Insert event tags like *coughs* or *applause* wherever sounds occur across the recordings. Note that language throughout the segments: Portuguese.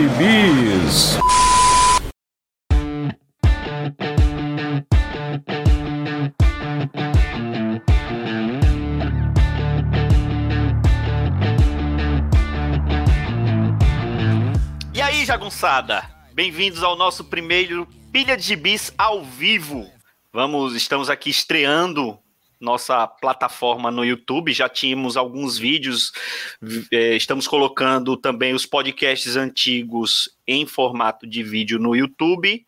Bis. E aí, jagunçada? Bem-vindos ao nosso primeiro Pilha de Bis ao vivo. Vamos, estamos aqui estreando nossa plataforma no YouTube. Já tínhamos alguns vídeos, eh, estamos colocando também os podcasts antigos em formato de vídeo no YouTube.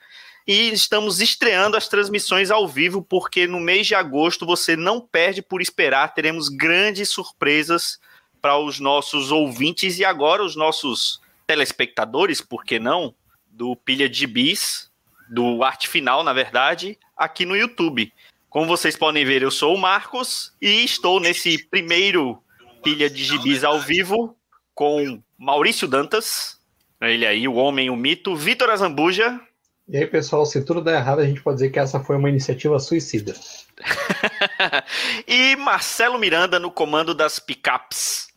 E estamos estreando as transmissões ao vivo, porque no mês de agosto você não perde por esperar. Teremos grandes surpresas para os nossos ouvintes e agora os nossos telespectadores, por que não? Do Pilha de Bis, do Arte Final, na verdade, aqui no YouTube. Como vocês podem ver, eu sou o Marcos e estou nesse primeiro Pilha de Gibis ao vivo com Maurício Dantas, ele aí, o homem, o mito, Vitor Azambuja. E aí, pessoal, se tudo der errado, a gente pode dizer que essa foi uma iniciativa suicida. *laughs* e Marcelo Miranda no comando das picapes.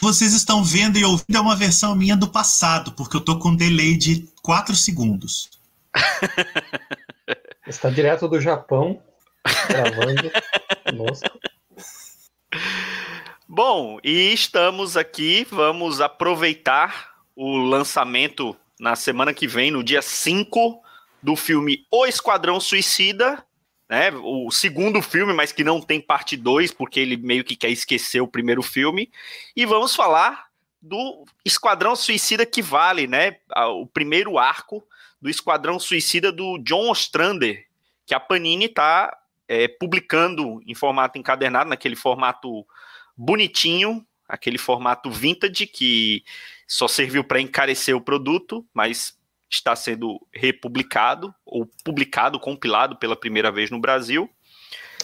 Vocês estão vendo e ouvindo é uma versão minha do passado, porque eu tô com um delay de 4 segundos. Está direto do Japão, gravando. Bom, e estamos aqui, vamos aproveitar o lançamento na semana que vem, no dia 5, do filme O Esquadrão Suicida, né? O segundo filme, mas que não tem parte 2, porque ele meio que quer esquecer o primeiro filme. E vamos falar do Esquadrão Suicida que vale, né? O primeiro arco do Esquadrão Suicida do John Ostrander, que a Panini está é, publicando em formato encadernado, naquele formato bonitinho, aquele formato vintage que só serviu para encarecer o produto, mas está sendo republicado ou publicado, compilado pela primeira vez no Brasil.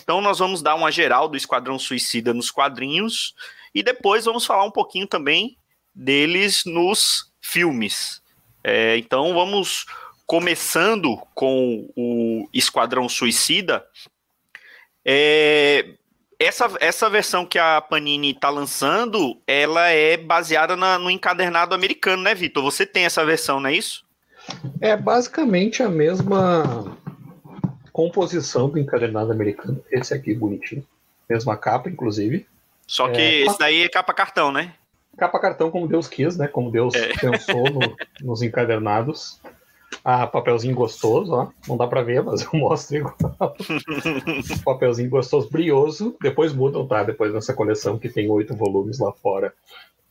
Então nós vamos dar uma geral do Esquadrão Suicida nos quadrinhos e depois vamos falar um pouquinho também deles nos filmes. É, então vamos começando com o Esquadrão Suicida. É, essa, essa versão que a Panini está lançando, ela é baseada na, no encadernado americano, né, Vitor? Você tem essa versão, não é isso? É basicamente a mesma composição do encadernado americano. Esse aqui, bonitinho. Mesma capa, inclusive. Só que é, esse daí é capa cartão, né? Capa cartão como Deus quis, né? Como Deus é. pensou no, nos encadernados. Ah, papelzinho gostoso, ó. Não dá pra ver, mas eu *laughs* mostro igual. *laughs* papelzinho gostoso, brioso. Depois mudam, tá? Depois nessa coleção que tem oito volumes lá fora.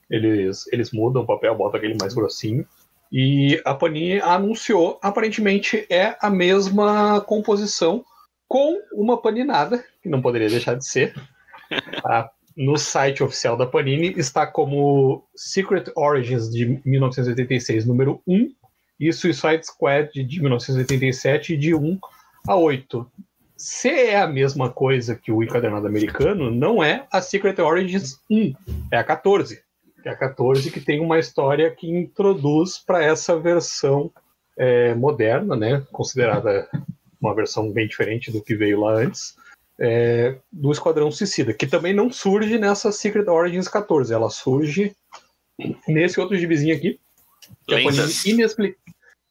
Eles, eles mudam o papel, botam aquele mais grossinho. E a Panini anunciou, aparentemente é a mesma composição, com uma paninada, que não poderia deixar de ser. Tá? No site oficial da Panini está como Secret Origins de 1986, número 1, e Suicide Squad de 1987, de 1 a 8. Se é a mesma coisa que o encadernado americano, não é a Secret Origins 1, é a 14 que é a 14, que tem uma história que introduz para essa versão é, moderna, né, considerada uma versão bem diferente do que veio lá antes, é, do Esquadrão Suicida, que também não surge nessa Secret Origins 14, ela surge nesse outro gibizinho aqui, que a, Panini inexplic...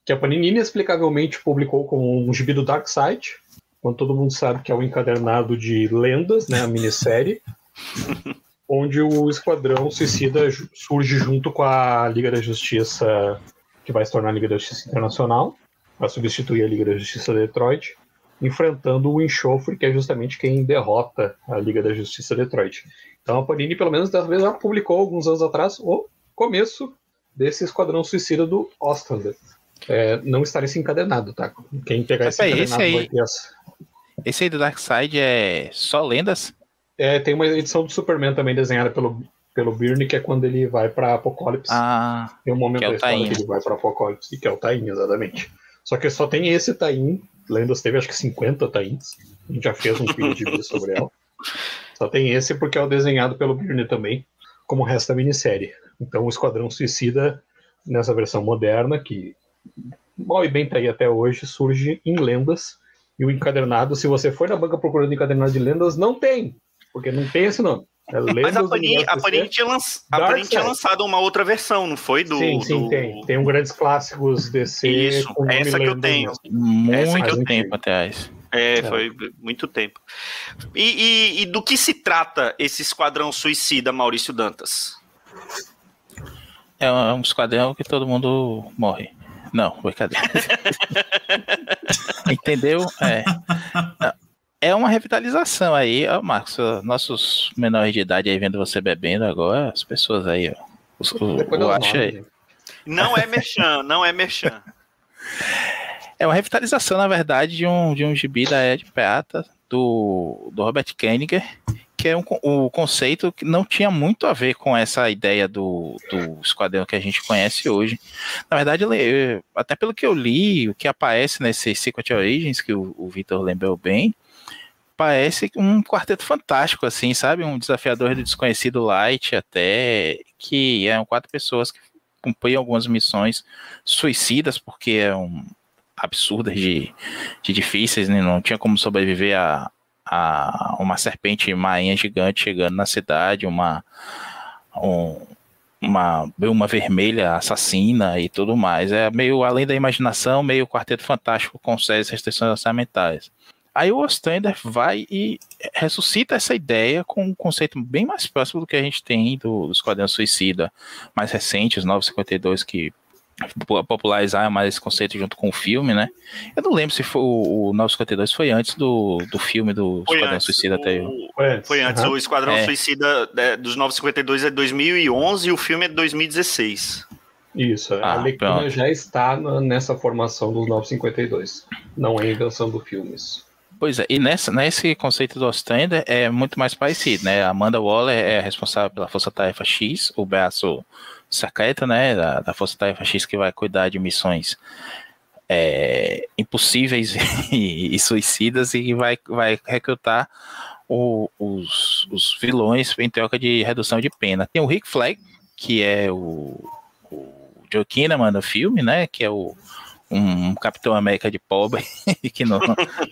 que a Panini inexplicavelmente publicou como um gibi do Dark Side, quando todo mundo sabe que é o um encadernado de lendas, né, a minissérie. *laughs* onde o Esquadrão Suicida surge junto com a Liga da Justiça, que vai se tornar a Liga da Justiça Internacional, para substituir a Liga da Justiça de Detroit, enfrentando o Enxofre, que é justamente quem derrota a Liga da Justiça de Detroit. Então a Panini, pelo menos dessa vez, já publicou alguns anos atrás o começo desse Esquadrão Suicida do Ostrander. É, não estar esse encadenado, tá? Quem pegar esse encadenado esse aí, vai ter essa. Esse aí do Darkseid é só lendas? É, tem uma edição do Superman também desenhada pelo, pelo Byrne, que é quando ele vai pra Apocalipse. Ah, tem um momento é da história que ele vai pra Apocalipse, que é o Tain, exatamente. Só que só tem esse Tain. Lendas teve acho que 50 Tains. A gente já fez um vídeo de vídeo sobre ela. *laughs* Só tem esse porque é o desenhado pelo Byrne também, como o resto da minissérie. Então o Esquadrão Suicida, nessa versão moderna, que mal e bem tá aí até hoje, surge em lendas. E o encadernado, se você for na banca procurando encadernado de lendas, não tem. Porque não tem esse nome. É Mas a Panini, a Panini, tinha, lanç... a Panini tinha lançado uma outra versão, não foi? Do, sim, sim, do- tem. Tem um grandes clássicos DC. Isso, essa que eu tenho. Muito mais tempo antigo. atrás. É, É. foi muito tempo. E, e- e do que se trata esse Esquadrão Suicida, Maurício Dantas? É um, é um esquadrão que todo mundo morre. Não, brincadeira. *laughs* Entendeu? É. É uma revitalização aí, ó, Marcos. Nossos menores de idade aí vendo você bebendo agora, as pessoas aí, ó. Os, o, o acha aí. Não é merchan, não é merchan. É uma revitalização, na verdade, de um, de um gibi da Ed Prata, do, do Robert Koeniger, que é um, o conceito que não tinha muito a ver com essa ideia do, do esquadrão que a gente conhece hoje. Na verdade, le- até pelo que eu li, o que aparece nesse Secret Origins, que o, o Victor lembrou bem, parece um quarteto fantástico, assim, sabe? Um desafiador do desconhecido light, até, que eram quatro pessoas que cumpriam algumas missões suicidas, porque eram absurdas de, de difíceis, né? não tinha como sobreviver a, a uma serpente marinha gigante chegando na cidade, uma um- uma uma vermelha assassina e tudo mais. É meio além da imaginação, meio quarteto fantástico com sérias restrições orçamentárias. Aí o Ostrander vai e ressuscita essa ideia com um conceito bem mais próximo do que a gente tem do, do Esquadrão Suicida mais recente, os 952, que popularizaram mais esse conceito junto com o filme, né? Eu não lembro se foi, o, o 952 foi antes do, do filme do Foi Esquadrão antes. Suicida até eu. O- Foi antes. Foi antes. aham. O Esquadrão É. Suicida é, dos 952 é 2011 e o filme é de 2016. Isso, Ah, a Arlequina pronto. já está na- nessa formação dos 952. Não é invenção do filme. isso. Pois é, e nessa, nesse conceito do Ostrander é muito mais parecido, né? A Amanda Waller é responsável pela Força Tarefa X, o braço secreto, né? Da, da Força Tarefa X que vai cuidar de missões é, impossíveis *laughs* e, e suicidas e vai, vai recrutar o- os, os vilões em troca de redução de pena. Tem o Rick Flag, que é o, o Joe Kinnaman no filme, né? Que é o, um Capitão América de pobre, *laughs* que não,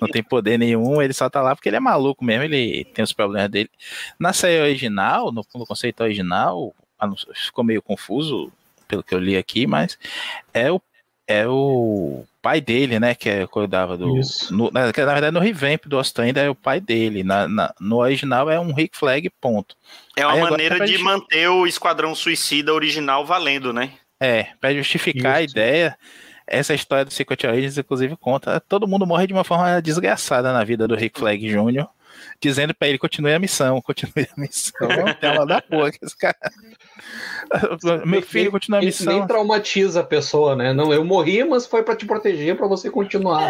não tem poder nenhum, ele só tá lá porque ele é maluco mesmo, ele tem os problemas dele. Na série original, no, no conceito original, ficou meio confuso pelo que eu li aqui, mas é o, é o pai dele, né, que é, cuidava do... Isso. No, na, na verdade, no revamp do Ostrander é o pai dele, na, na- no original é um Rick Flag, ponto. É uma Aí maneira pra de gente- manter o Esquadrão Suicida original valendo, né? É, pra justificar a Isso. ideia, essa história do Secret Origins, inclusive, conta. Todo mundo morre de uma forma desgraçada na vida do Rick Flag Jr., dizendo pra ele: continue a missão, continue a missão. Uma *laughs* da porra esse cara. Meu filho, continua a missão. Nem traumatiza a pessoa, né? Não, eu morri, mas foi pra te proteger, pra você continuar.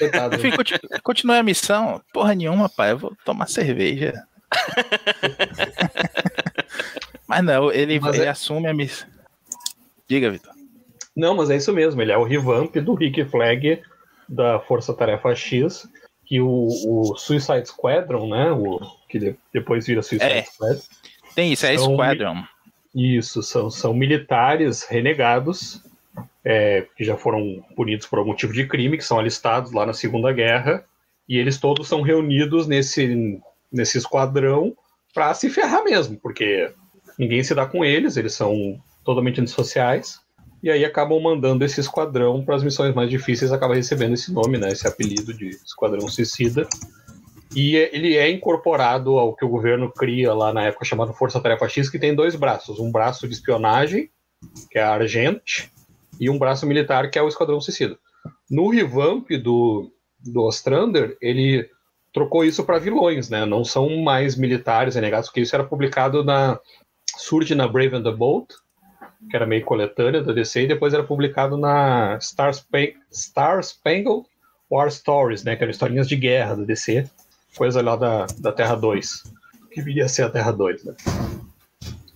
É, filho, continue, continue a missão. Porra nenhuma, pai. Eu vou tomar cerveja. *laughs* Mas não, ele, Mas ele é- assume a missão. Diga, Vitor. Não, mas é isso mesmo. Ele é o revamp do Rick Flag da Força Tarefa X, que o, o Suicide Squadron, né? O, que de- depois vira Suicide É. Squad. Tem isso, é São- Squadron. Isso, são, são militares renegados, é, que já foram punidos por algum tipo de crime, que são alistados lá na Segunda Guerra, e eles todos são reunidos nesse, nesse esquadrão para se ferrar mesmo, porque ninguém se dá com eles, eles são totalmente antissociais, e aí acabam mandando esse esquadrão para as missões mais difíceis, acaba recebendo esse nome, né, esse apelido de Esquadrão Suicida. E é- ele é incorporado ao que o governo cria lá na época chamado Força Tarefa X, que tem dois braços. Um braço de espionagem, que é a Argent, e um braço militar, que é o Esquadrão Suicida. No revamp do, do Ostrander, ele trocou isso para vilões, né? Não são mais militares renegados, porque isso era publicado na. Surge na Brave and the Bold, que era meio coletânea da DC, e depois era publicado na Star, Star Spangled War Stories, né? Que eram historinhas de guerra da DC, coisa lá da, da Terra 2, que viria a ser a Terra 2, né?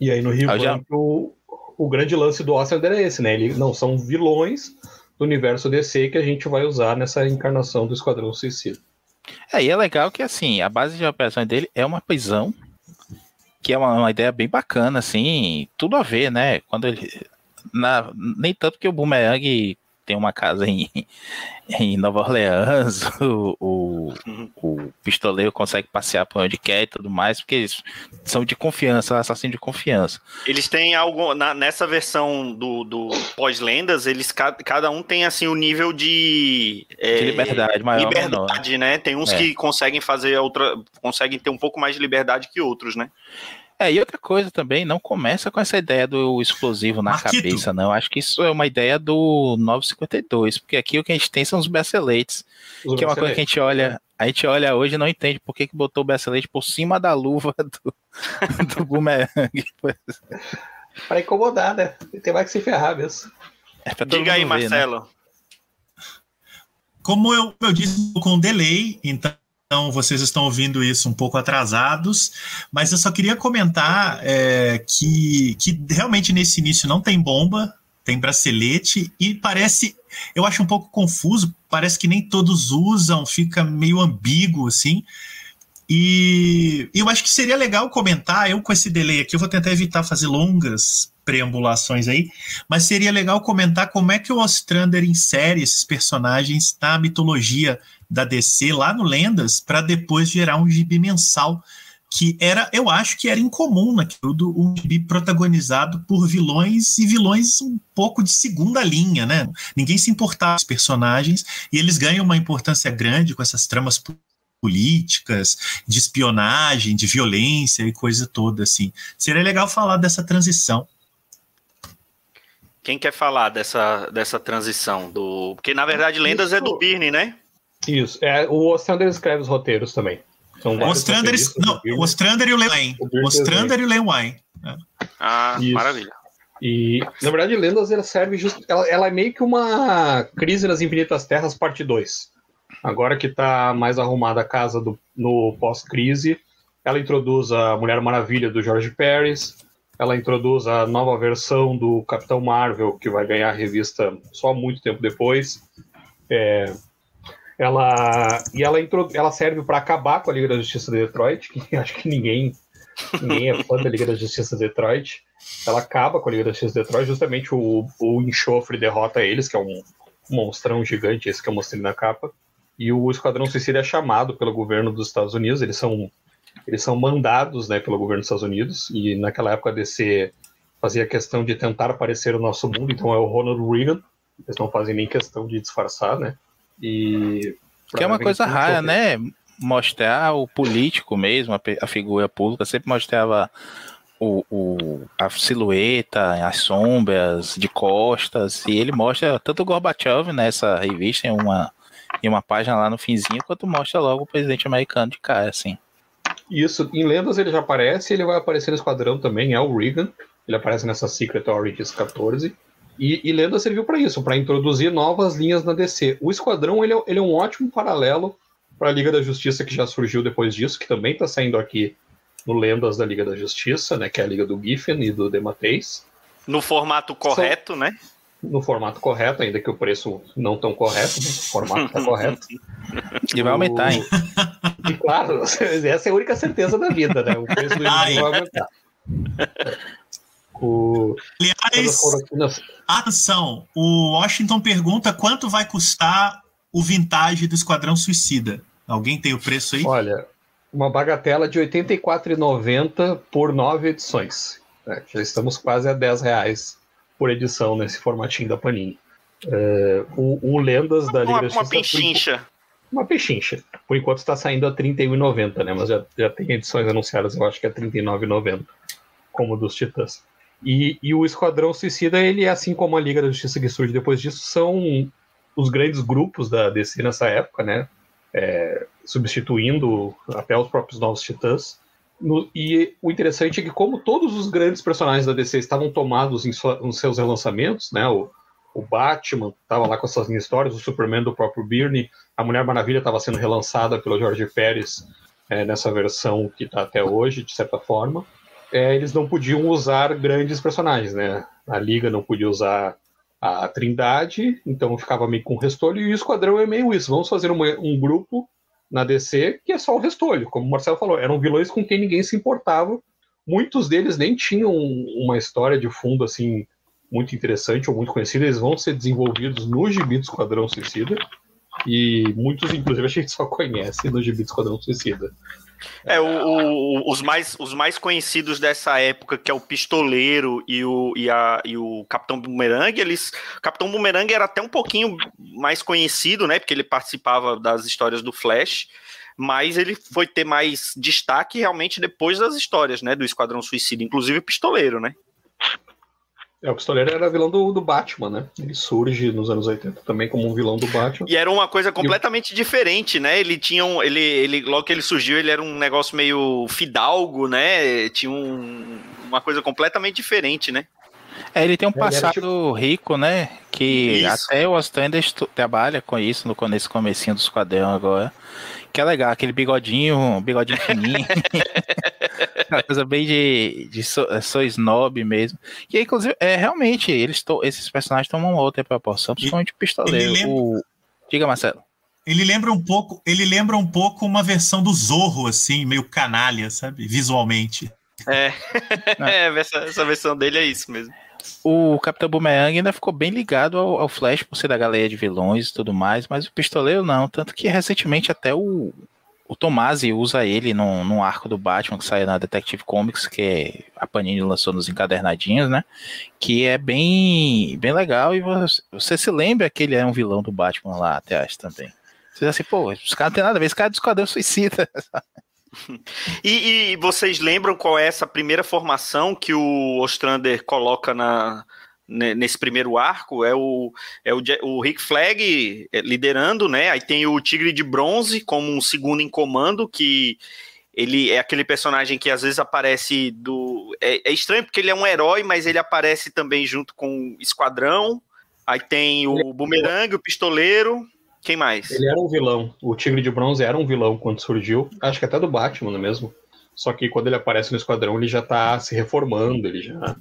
E aí no Ah, já- revamp, o, o grande lance do Ostrander é esse, né? Ele não são vilões do universo DC que a gente vai usar nessa encarnação do Esquadrão Suicida. É, e é legal que assim, a base de operações dele é uma prisão, que é uma, uma ideia bem bacana, assim, tudo a ver, né? Quando ele. na- nem tanto que o Boomerang tem uma casa em, *laughs* em Nova Orleans, *laughs* o, o, o, pistoleiro consegue passear por onde quer e tudo mais, porque eles são de confiança, assassino de confiança. Eles têm algo, na, nessa versão do, do pós-lendas, eles cada um tem assim o um nível de, é, de liberdade maior. Liberdade, né? Tem uns é. que conseguem fazer outra, conseguem ter um pouco mais de liberdade que outros, né? É, e outra coisa também, não começa com essa ideia do explosivo na Marquito. cabeça, não. Acho que isso é uma ideia do 952, porque aqui o que a gente tem são os braceletes, os que é uma coisa que a gente olha, a gente olha hoje e não entende por que, que botou o bracelete por cima da luva *laughs* do, do boomerang. Para incomodar, né? Tem mais que se ferrar mesmo. É Diga aí, ver, né? Marcelo. Né? Como eu, eu disse com delay, então então vocês estão ouvindo isso um pouco atrasados, mas eu só queria comentar é, que, que realmente nesse início não tem bomba, tem bracelete e parece, eu acho um pouco confuso, parece que nem todos usam, fica meio ambíguo assim. E eu acho que seria legal comentar, eu com esse delay aqui, eu vou tentar evitar fazer longas preambulações aí, mas seria legal comentar como é que o Ostrander insere esses personagens na mitologia da DC lá no Lendas para depois gerar um gibi mensal que era, eu acho que era incomum naquilo do um gibi protagonizado por vilões e vilões um pouco de segunda linha, né? Ninguém se importava com os personagens e eles ganham uma importância grande com essas tramas políticas, de espionagem, de violência e coisa toda assim. Seria legal falar dessa transição. Quem quer falar dessa, dessa transição do, porque na verdade Lendas Isso. é do Birne, né? Isso. É, o Ostrander escreve os roteiros também. São o Ostrander, não, o Ostrander e o Len. O Ostrander e o Len Wine. Ah, Isso. maravilha. E, na verdade, Lendas ela serve just, ela, ela, é meio que uma Crise nas Infinitas Terras, parte 2. Agora que está mais arrumada a casa do, no pós-crise, ela introduz a Mulher Maravilha do George Pérez, ela introduz a nova versão do Capitão Marvel, que vai ganhar a revista só muito tempo depois. É, ela e ela, ela serve para acabar com a Liga da Justiça de Detroit, que *laughs* acho que ninguém ninguém é fã da Liga da Justiça de Detroit. Ela acaba com a Liga da Justiça de Detroit, justamente o, o enxofre derrota eles, que é um monstrão gigante, esse que eu mostrei na capa. E o Esquadrão Suicida é chamado pelo governo dos Estados Unidos, eles são eles são mandados né, pelo governo dos Estados Unidos, e naquela época a DC fazia questão de tentar aparecer o nosso mundo, então é o Ronald Reagan, eles não fazem nem questão de disfarçar, né? E que é uma coisa rara, né? Mostrar o político mesmo, a, a figura pública, sempre mostrava o, o, a silhueta, as sombras de costas, e ele mostra tanto o Gorbachev nessa revista, em uma, em uma página lá no finzinho, quanto mostra logo o presidente americano de cara, assim. Isso, em Lendas ele já aparece, ele vai aparecer no Esquadrão também, é o Regan, ele aparece nessa Secret Origins 14, e, e Lenda serviu para isso, para introduzir novas linhas na DC. O Esquadrão ele é, ele é um ótimo paralelo para a Liga da Justiça que já surgiu depois disso, que também está saindo aqui no Lendas da Liga da Justiça, né, que é a Liga do Giffen e do Demateis. No formato correto, São, né? No formato correto, ainda que o preço não tão correto, mas o formato está correto. E vai aumentar, hein? *laughs* E claro, essa é a única certeza da vida, né? O preço do vai aumentar. O... Aliás, atenção, o Washington pergunta quanto vai custar o vintage do Esquadrão Suicida. Alguém tem o preço aí? Olha, uma bagatela de R$ 84,90 por nove edições. É, já estamos quase a 10 reais por edição nesse formatinho da Panini. É, o, o, Lendas da Liga uma, Uma pechincha. Uma pechincha. Por enquanto está saindo a R$ 31,90, né? Mas já, já tem edições anunciadas, eu acho que é R$ 39,90, como dos Titãs. E, e, o Esquadrão Suicida, ele, assim como a Liga da Justiça que surge depois disso, são os grandes grupos da DC nessa época, né? É, substituindo até os próprios Novos Titãs. No, e o interessante é que, como todos os grandes personagens da DC estavam tomados em nos seus relançamentos, né? O, o Batman estava lá com essas histórias, o Superman do próprio Byrne, a Mulher Maravilha estava sendo relançada pelo George Pérez é, nessa versão que está até hoje, de certa forma é, eles não podiam usar grandes personagens, né? A Liga não podia usar a Trindade, então ficava meio com o restolho, e o Esquadrão é meio isso. Vamos fazer uma, um grupo na DC que é só o restolho, como o Marcelo falou, eram vilões com quem ninguém se importava. Muitos deles nem tinham uma história de fundo assim muito interessante ou muito conhecida, eles vão ser desenvolvidos no gibi do Esquadrão Suicida. E muitos, inclusive, a gente só conhece no Gibi do Esquadrão Suicida. É, o, o, os, mais, os mais conhecidos dessa época, que é o Pistoleiro e o, e a, e o Capitão Boomerang, eles. O Capitão Boomerang era até um pouquinho mais conhecido, né? Porque ele participava das histórias do Flash, mas ele foi ter mais destaque realmente depois das histórias, né? Do Esquadrão Suicida, inclusive o Pistoleiro, né? É, o Pistoleiro era vilão do, do Batman, né? Ele surge nos anos 80 também como um vilão do Batman. E era uma coisa completamente diferente, né? Ele tinha um. Ele, ele, logo que ele surgiu, ele era um negócio meio fidalgo, né? Tinha um, uma coisa completamente diferente, né? É, ele tem um passado tipo... rico, né? Que isso. até o Ostrander trabalha com isso no, nesse comecinho dos quadrinhos agora. Que é legal, aquele bigodinho, bigodinho fininho. *laughs* Uma coisa bem de, de so, é, sou snob mesmo. E inclusive, é, realmente, eles to, esses personagens tomam outra proporção, principalmente o pistoleiro. Lembra... O... Diga, Marcelo. Ele lembra um pouco, ele lembra um pouco uma versão do Zorro, assim, meio canalha, sabe? Visualmente. É, é *laughs* essa, essa versão dele é isso mesmo o Capitão Boomerang ainda ficou bem ligado ao, ao, Flash por ser da galeria de vilões e tudo mais, mas o Pistoleiro não. Tanto que recentemente até o, o Tomasi usa ele num, num arco do Batman que saiu na Detective Comics, que a Panini lançou nos encadernadinhos, né? Que é bem, bem legal e você, você se lembra que ele é um vilão do Batman lá até acho também. Você diz assim, pô, os caras não tem nada a ver, esse cara é do Esquadrão Suicida. *laughs* E, e, vocês lembram qual é essa primeira formação que o Ostrander coloca na, nesse primeiro arco? É o, é o, o Rick Flag é, liderando, né? Aí tem o Tigre de Bronze como um segundo em comando, que ele é aquele personagem que às vezes aparece do. É, é estranho porque ele é um herói, mas ele aparece também junto com o Esquadrão. Aí tem o é Boomerang, o Pistoleiro. Quem mais? Ele era um vilão. O Tigre de Bronze era um vilão quando surgiu. Acho que até do Batman, é mesmo? Só que quando ele aparece no esquadrão, ele já tá se reformando, ele já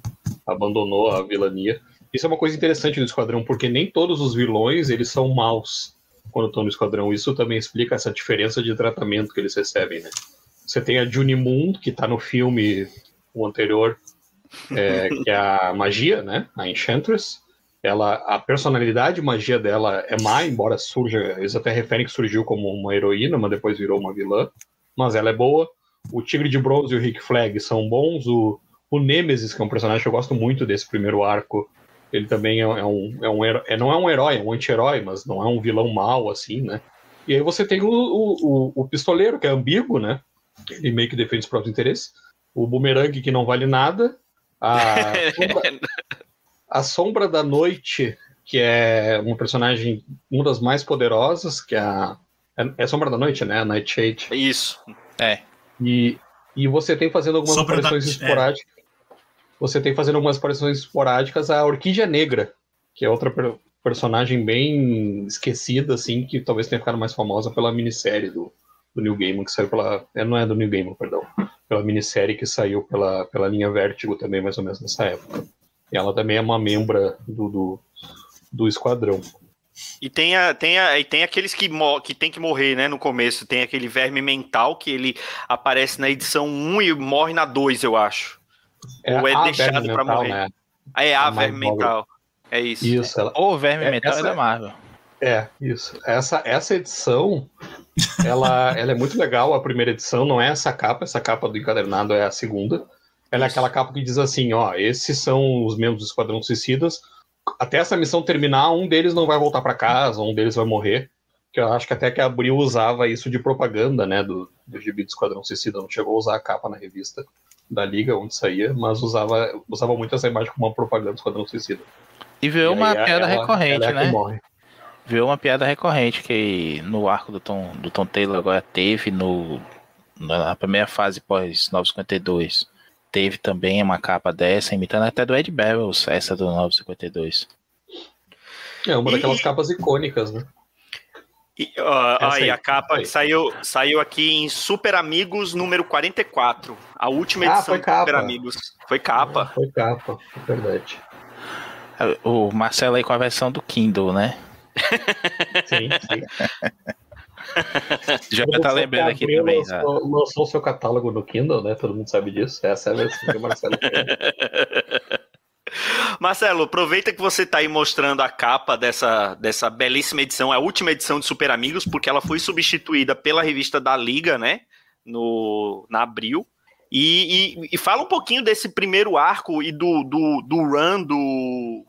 abandonou a vilania. Isso é uma coisa interessante do esquadrão, porque nem todos os vilões eles são maus quando estão no esquadrão. Isso também explica essa diferença de tratamento que eles recebem, né? Você tem a Juni Moon, que tá no filme o anterior, é, que é a magia, né? A Enchantress ela a personalidade magia dela é má, embora surja, eles até referem que surgiu como uma heroína, mas depois virou uma vilã, mas ela é boa. O Tigre de Bronze e o Rick Flag são bons. O, o Nemesis, que é um personagem que eu gosto muito desse primeiro arco, ele também é, é um, é um é, não é um herói, é um anti-herói, mas não é um vilão mau assim, né? E aí você tem o, o, o, pistoleiro, que é ambíguo, né? Ele meio que defende os próprios interesses. O bumerangue, que não vale nada. A, *laughs* A Sombra da Noite, que é uma personagem, uma das mais poderosas, que é a. É, é Sombra da Noite, né? A Nightshade. Isso. É. E, e você tem fazendo algumas Sombra aparições da... É. esporádicas. É. Você tem fazendo algumas aparições esporádicas a Orquídea Negra, que é outra per personagem bem esquecida, assim, que talvez tenha ficado mais famosa pela minissérie do, do New Game, que saiu pela. É, não é do New Game, perdão. Pela minissérie que saiu pela, pela linha Vertigo também, mais ou menos nessa época. Ela também é uma membra do, do, do esquadrão. E tem, a, tem, a, e tem aqueles que, que tem que morrer, né, no começo. Tem aquele verme mental que ele aparece na edição 1 e morre na 2, eu acho. É Ou é deixado para morrer. Né? É a, a verme mental. É isso. Isso. Ela... Ou verme é, mental essa... é da Marvel. É, isso. Essa, essa edição, ela, ela é muito legal. A primeira edição não é essa capa, essa capa do encadernado é a segunda. Ela é aquela capa que diz assim, ó, esses são os membros do Esquadrão Suicidas. Até essa missão terminar, um deles não vai voltar para casa, um deles vai morrer. Que eu acho que até que a Abril usava isso de propaganda, né, do, do gibi do Esquadrão Suicida. Não chegou a usar a capa na revista da Liga, onde saía, mas usava, usava muito essa imagem como uma propaganda do Esquadrão Suicida. E viu uma piada ela, recorrente, ela é né? Viu uma piada recorrente que no arco do Tom, do Tom Taylor agora teve no, na primeira fase pós 952 teve também uma capa dessa, imitando até do Ed Barrows, essa do 952. É uma e... daquelas capas icônicas, né? E, uh, aí, a capa aí. saiu, saiu aqui em Super Amigos número 44. A última edição ah, de Super Amigos. Foi capa. foi capa, é verdade. O Marcelo aí com a versão do Kindle, né? sim, sim. *laughs* *laughs* Já vai estar tá lembrando aqui também. Lançou, lançou seu catálogo no Kindle, né? Todo mundo sabe disso. Essa é a versão que o Marcelo *laughs* Marcelo, aproveita que você está aí mostrando a capa dessa, dessa belíssima edição, a última edição de Super Amigos, porque ela foi substituída pela revista da Liga, né? No, na Abril. E, e, e fala um pouquinho desse primeiro arco e do, do, do run do,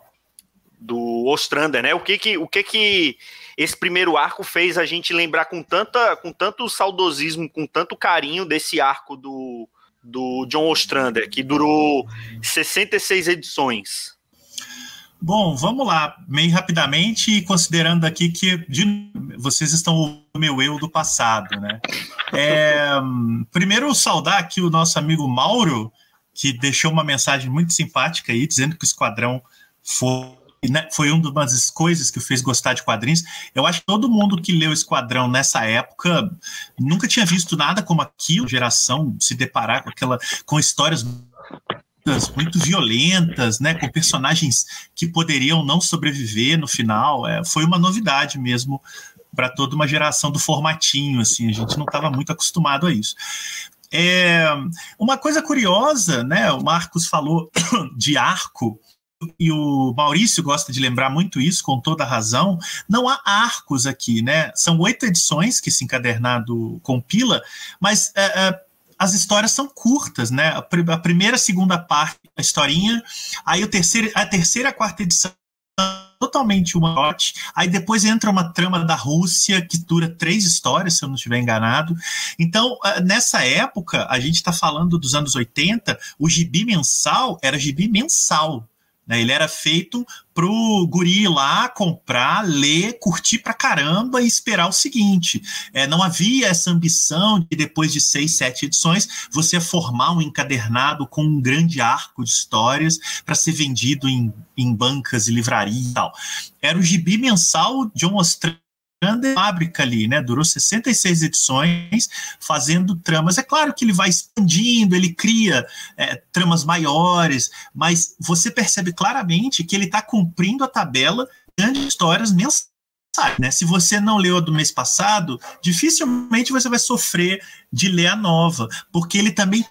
do Ostrander, né? O que que, o que que esse primeiro arco fez a gente lembrar com, tanta, com tanto saudosismo, com tanto carinho desse arco do, do John Ostrander, que durou 66 edições. Bom, vamos lá, meio rapidamente, considerando aqui que de, vocês estão o meu eu do passado, né? *laughs* É, primeiro, saudar aqui o nosso amigo Mauro, que deixou uma mensagem muito simpática aí, dizendo que o Esquadrão foi né, foi uma das coisas que fez gostar de quadrinhos. Eu acho que todo mundo que leu Esquadrão nessa época nunca tinha visto nada como aquilo, geração se deparar com aquela com histórias muito violentas, né, com personagens que poderiam não sobreviver no final. É, foi uma novidade mesmo para toda uma geração do formatinho, assim, a gente não estava muito acostumado a isso. É, uma coisa curiosa, né, o Marcos falou *coughs* de arco, e o Maurício gosta de lembrar muito isso, com toda razão, não há arcos aqui, né? São oito edições que esse encadernado compila, mas é, é, as histórias são curtas, né? A, a primeira, a segunda parte da historinha, aí o terceiro, a terceira a quarta edição totalmente uma lote. Aí depois entra uma trama da Rússia que dura três histórias, se eu não estiver enganado. Então, é, nessa época, a gente está falando dos anos 80, o gibi mensal era gibi mensal. Né? Ele era feito pro guri ir lá, comprar, ler, curtir pra caramba e esperar o seguinte. É, não havia essa ambição de, depois de seis, sete edições, você formar um encadernado com um grande arco de histórias para ser vendido em, em bancas e livrarias e tal. Era o gibi mensal de um grande fábrica ali, né? Durou 66 edições, fazendo tramas. É claro que ele vai expandindo, ele cria é, tramas maiores, mas você percebe claramente que ele está cumprindo a tabela de histórias mensais. Né? Se você não leu a do mês passado, dificilmente você vai sofrer de ler a nova, porque ele também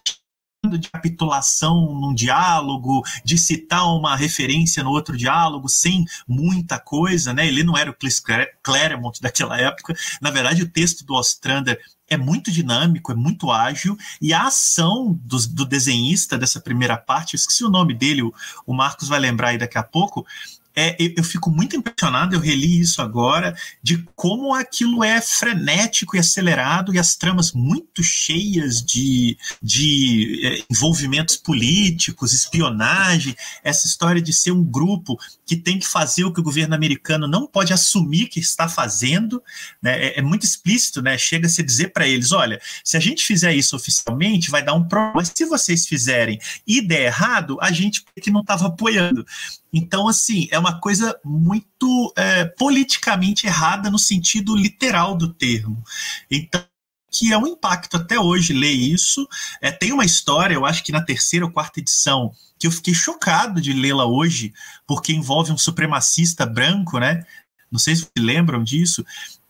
de capitulação num diálogo, de citar uma referência no outro diálogo sem muita coisa, né? Ele não era o Chris Claremont daquela época. Na verdade, o texto do Ostrander é muito dinâmico, é muito ágil, e a ação do, do desenhista dessa primeira parte, esqueci o nome dele, o, o Marcos vai lembrar aí daqui a pouco, é, eu, eu, fico muito impressionado, eu reli isso agora, de como aquilo é frenético e acelerado e as tramas muito cheias de, de é, envolvimentos políticos, espionagem, essa história de ser um grupo que tem que fazer o que o governo americano não pode assumir que está fazendo, né? é, é muito explícito, né? chega-se a dizer para eles, olha, se a gente fizer isso oficialmente, vai dar um problema, mas se vocês fizerem e der errado, a gente que não estava apoiando. Então, assim, é uma coisa muito é, politicamente errada no sentido literal do termo. Então, que é um impacto até hoje ler isso. É, tem uma história, eu acho que na terceira ou quarta edição, que eu fiquei chocado de lê-la hoje, porque envolve um supremacista branco, né? Não sei se vocês lembram disso,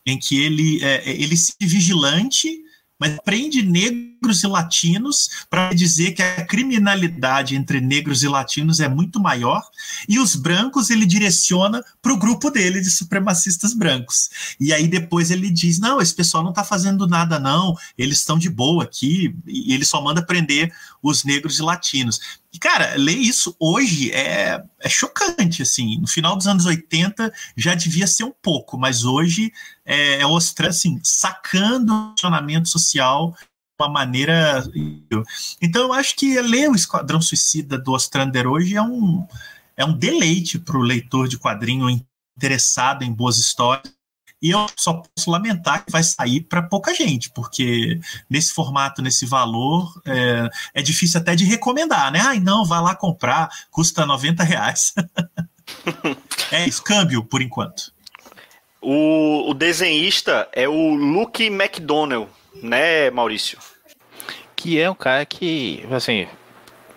em que ele, é, ele se vigilante mas prende negros e latinos para dizer que a criminalidade entre negros e latinos é muito maior, e os brancos ele direciona para o grupo dele de supremacistas brancos. E aí depois ele diz: não, esse pessoal não está fazendo nada, não, eles estão de boa aqui, e ele só manda prender os negros e latinos. E, cara, ler isso hoje é, é chocante, assim. No final dos anos 80 já devia ser um pouco, mas hoje é, é mostrar, assim, sacando o funcionamento social uma maneira... Então, eu acho que ler o Esquadrão Suicida do Ostrander hoje é um, é um deleite para o leitor de quadrinho interessado em boas histórias e eu só posso lamentar que vai sair para pouca gente, porque nesse formato, nesse valor, é, é, difícil até de recomendar, né? Ai, não, vai lá comprar, custa 90 reais. *laughs* é isso, câmbio por enquanto. O, o desenhista é o Luke McDonnell, né, Maurício? Que é um cara que, assim,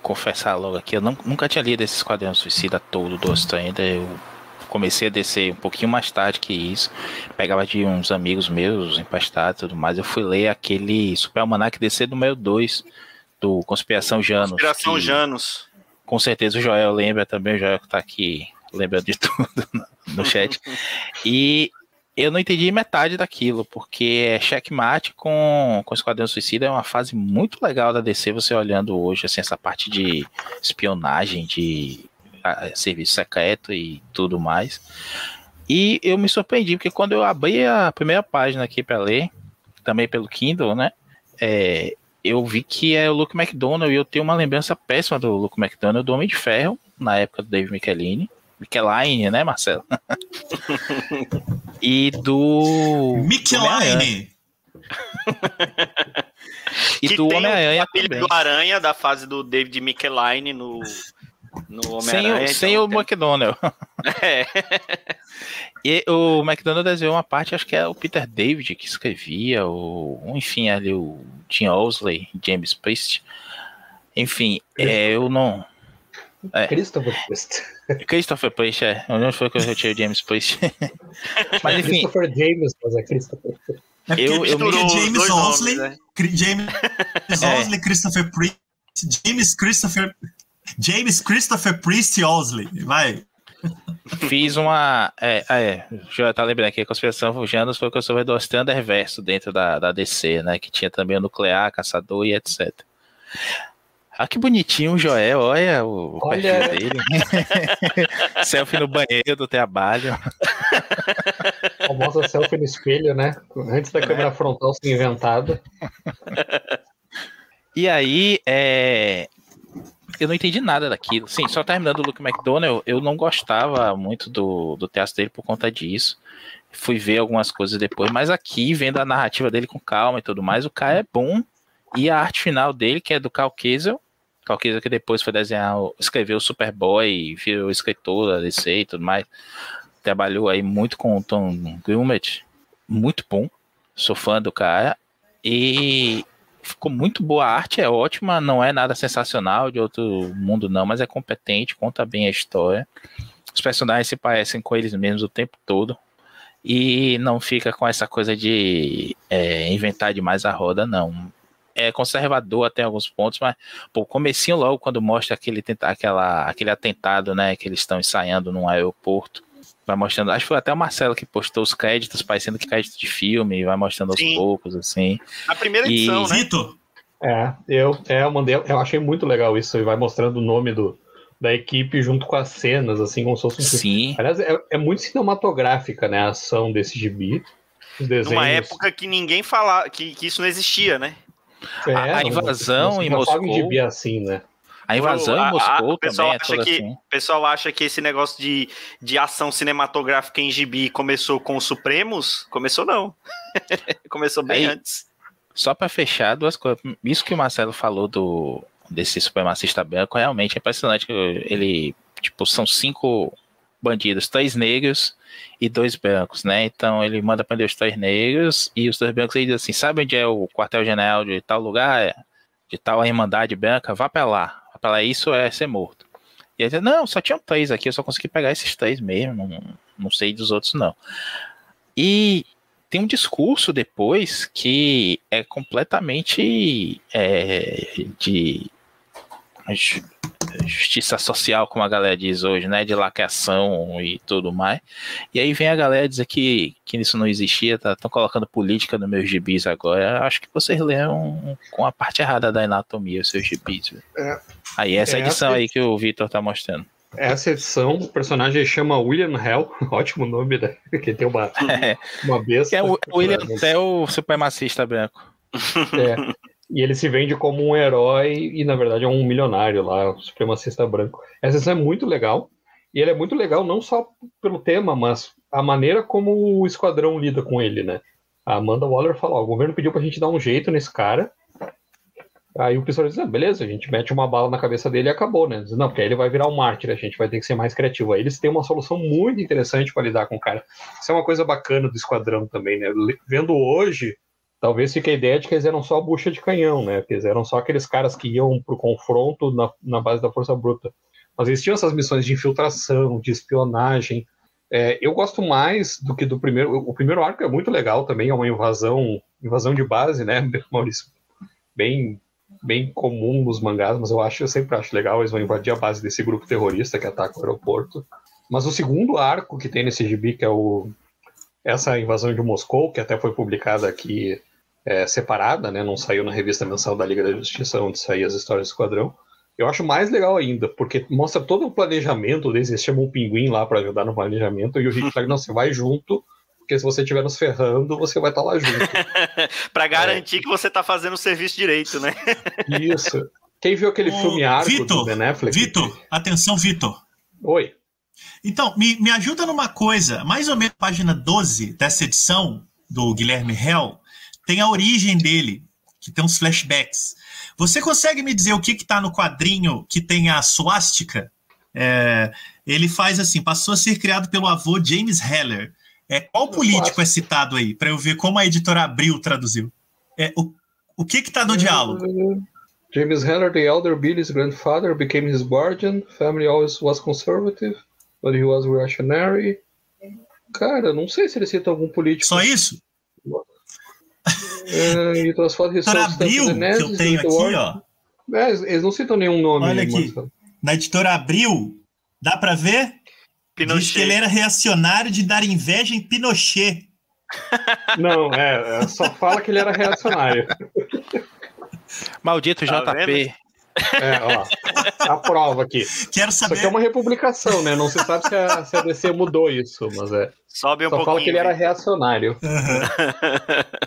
confessar logo aqui, eu não, nunca tinha lido esse Esquadrão Suicida todo do ainda. Eu comecei a descer um pouquinho mais tarde que isso. Pegava de uns amigos meus emprestados e tudo mais. Eu fui ler aquele Super Almanac DC número 2 do Conspiração Janos. Conspiração que, Janos. com certeza o Joel lembra também, o Joel que tá aqui lembra de *laughs* tudo no chat. E eu não entendi metade daquilo, porque é checkmate com, com Esquadrão Suicida é uma fase muito legal da DC, você olhando hoje, assim, essa parte de espionagem, de serviço secreto e tudo mais. E eu me surpreendi, porque quando eu abri a primeira página aqui para ler, também pelo Kindle, né, é, eu vi que é o Luke McDonald e eu tenho uma lembrança péssima do Luke McDonald, do Homem de Ferro, na época do Dave Michelini. Michelin, né, Marcelo? *laughs* e do. Michelin! *laughs* e que do Homem-Aranha também. do Aranha da fase do David Michelin no, no Homem-Aranha. Sem, sem então, o tem... McDonald. É. *laughs* E o McDonald desenhou uma parte, acho que é o Peter David que escrevia, ou enfim, ali o Tim Owsley, James Priest. Enfim, é, eu não. É. Christopher Priest. Christopher Priest, é. Onde foi que eu retirei o James Priest? *laughs* mas enfim. Christopher James, mas é Christopher. É eu, eu me... James Osley, né? James *laughs* é. Osley, Christopher Priest, James Christopher, James Christopher Priest Osley, vai. Fiz uma. É, é, já tá lembrando aqui, a conspiração Janus foi o crossover do Standerverso dentro da, da DC, né? Que tinha também o nuclear, caçador e etc. Ah, que bonitinho o Joel, olha o olha. perfil dele. *laughs* selfie no banheiro do trabalho. Famosa selfie no espelho, né? Antes da câmera frontal ser inventada. E aí, é... eu não entendi nada daquilo. Sim, só terminando o Luke McDonald, eu não gostava muito do, do teatro dele por conta disso. Fui ver algumas coisas depois, mas aqui, vendo a narrativa dele com calma e tudo mais, o cara é bom. E a arte final dele, que é do Cal Kesel, Calqueza que depois foi desenhar, escreveu o Superboy, virou escritor da DC e tudo mais. Trabalhou aí muito com o Tom Grumet, muito bom. Sou fã do cara. E ficou muito boa a arte, é ótima, não é nada sensacional de outro mundo, não, mas é competente, conta bem a história. Os personagens se parecem com eles mesmos o tempo todo. E não fica com essa coisa de é, inventar demais a roda, não é conservador até alguns pontos, mas pô, comecinho logo quando mostra aquele, aquela, aquele atentado, né, que eles estão ensaiando num aeroporto, vai mostrando, acho que foi até o Marcelo que postou os créditos, parecendo que crédito de filme, vai mostrando Sim. aos poucos, assim. A primeira edição, e... né? Vitor! É, eu, é, eu mandei, eu achei muito legal isso, e vai mostrando o nome do, da equipe junto com as cenas, assim, como se fosse um Sim. Aliás, é, é muito cinematográfica, né, a ação desse gibi. Numa época que ninguém falava, que, que isso não existia, né? É, a, a, invasão em Moscou. De assim, né? A invasão em Moscou a, pessoal também é acha que, assim. pessoal acha que esse negócio de, de ação cinematográfica em gibi começou com os Supremos? Começou não. *laughs* começou bem Aí, antes. Só para fechar, duas coisas. Isso que o Marcelo falou do desse supremacista branco realmente é impressionante. Ele, tipo, são cinco bandidos, três negros e dois brancos, né? Então ele manda prender os três negros e os dois brancos ele diz assim: sabe onde é o quartel-general de tal lugar, de tal Irmandade Branca? Vá para lá. Para isso é ser morto. E ele não, só tinham três aqui, eu só consegui pegar esses três mesmo, não, não sei dos outros não. E tem um discurso depois que é completamente é, de justiça social, como a galera diz hoje, né? De lacração e tudo mais. E aí vem a galera dizer que, que isso não existia, estão tá, colocando política nos meus gibis agora. Acho que vocês leram com a parte errada da anatomia os seus gibis. É, aí essa é edição essa... aí que o Vitor tá mostrando. Essa edição, o personagem chama William Hell, *laughs* ótimo nome, né? Que tem uma, é. *laughs* uma besta. É o William Hell supremacista branco. É. *laughs* E ele se vende como um herói e, na verdade, é um milionário lá, um supremacista branco. Essa edição é muito legal. E ele é muito legal não só pelo tema, mas a maneira como o esquadrão lida com ele, né? A Amanda Waller falou: o governo pediu pra gente dar um jeito nesse cara. Aí o pessoal diz: ah, beleza, a gente mete uma bala na cabeça dele e acabou, né? Diz, não, porque aí ele vai virar um mártir, a gente vai ter que ser mais criativo. Aí eles têm uma solução muito interessante para lidar com o cara. Isso é uma coisa bacana do esquadrão também, né? Vendo hoje, talvez fique a ideia de que eles eram só bucha de canhão, né? Que eles eram só aqueles caras que iam pro confronto na, na base da força bruta. Mas eles tinham essas missões de infiltração, de espionagem. É, eu gosto mais do que do primeiro. O primeiro arco é muito legal também, é uma invasão, invasão de base, né, *laughs* Maurício? Bem, bem comum nos mangás, mas eu acho, eu sempre acho legal, eles vão invadir a base desse grupo terrorista que ataca o aeroporto. Mas o segundo arco que tem nesse gibi, que é o essa invasão de Moscou, que até foi publicada aqui é, separada, né, não saiu na revista mensal da Liga da Justiça, onde saíam as histórias do Esquadrão. Eu acho mais legal ainda, porque mostra todo o planejamento deles, eles chamam o pinguim lá para ajudar no planejamento, e o Rick fala, não, você vai junto, porque se você estiver nos ferrando, você vai estar tá lá junto. *laughs* para garantir é. que você está fazendo o serviço direito, né? Isso. Quem viu aquele Ô, filme Argo Vitor, do Ben Affleck? Vitor, atenção, Vitor. Oi. Então, me, me ajuda numa coisa. Mais ou menos página 12 dessa edição do Guilherme Hell tem a origem dele, que tem uns flashbacks. Você consegue me dizer o que está no quadrinho que tem a suástica? É, ele faz assim: passou a ser criado pelo avô James Heller. É, qual político é citado aí? Para eu ver como a editora Abril traduziu. É, o, o que está no diálogo? James Heller, the elder Billy's grandfather, became his guardian. Family always was conservative, but he was reactionary. Cara, não sei se ele cita algum político. Só isso? Was for his Abril, que eu tenho aqui, ó. É, eles não citam nenhum nome. Olha aqui. Mas... Na editora Abril, dá para ver? Pinochet. Diz que ele era reacionário de dar inveja em Pinochet. *laughs* Não, é, é só fala que ele era reacionário. Maldito tá JP. Vendo? É, ó, a prova aqui. Quero saber. Isso aqui é uma republicação, né? Não se sabe se a, se a DC mudou isso, mas é. Sobe um Só pouquinho. fala que ele era reacionário. Uhum.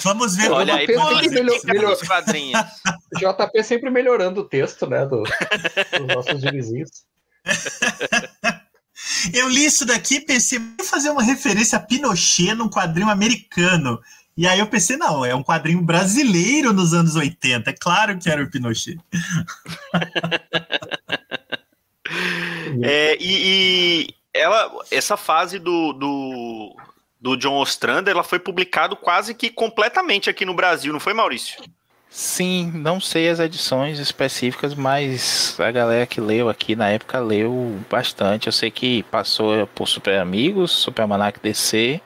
Vamos ver. Olha aí, sempre melhor, melhor... quadrinhos. *laughs* JP sempre melhorando o texto, né, do, dos nossos vizinhos. *laughs* Eu li isso daqui e pensei, vou fazer uma referência a Pinochet num quadrinho americano. E aí eu pensei, não, é um quadrinho brasileiro nos anos 80. É claro que era o Pinochet. *laughs* é, e, e, ela, essa fase do, do, do John Ostrander, ela foi publicado quase que completamente aqui no Brasil, não foi, Maurício? Sim, não sei as edições específicas, mas a galera que leu aqui na época leu bastante. Eu sei que passou por Super Amigos, Super Manac DC,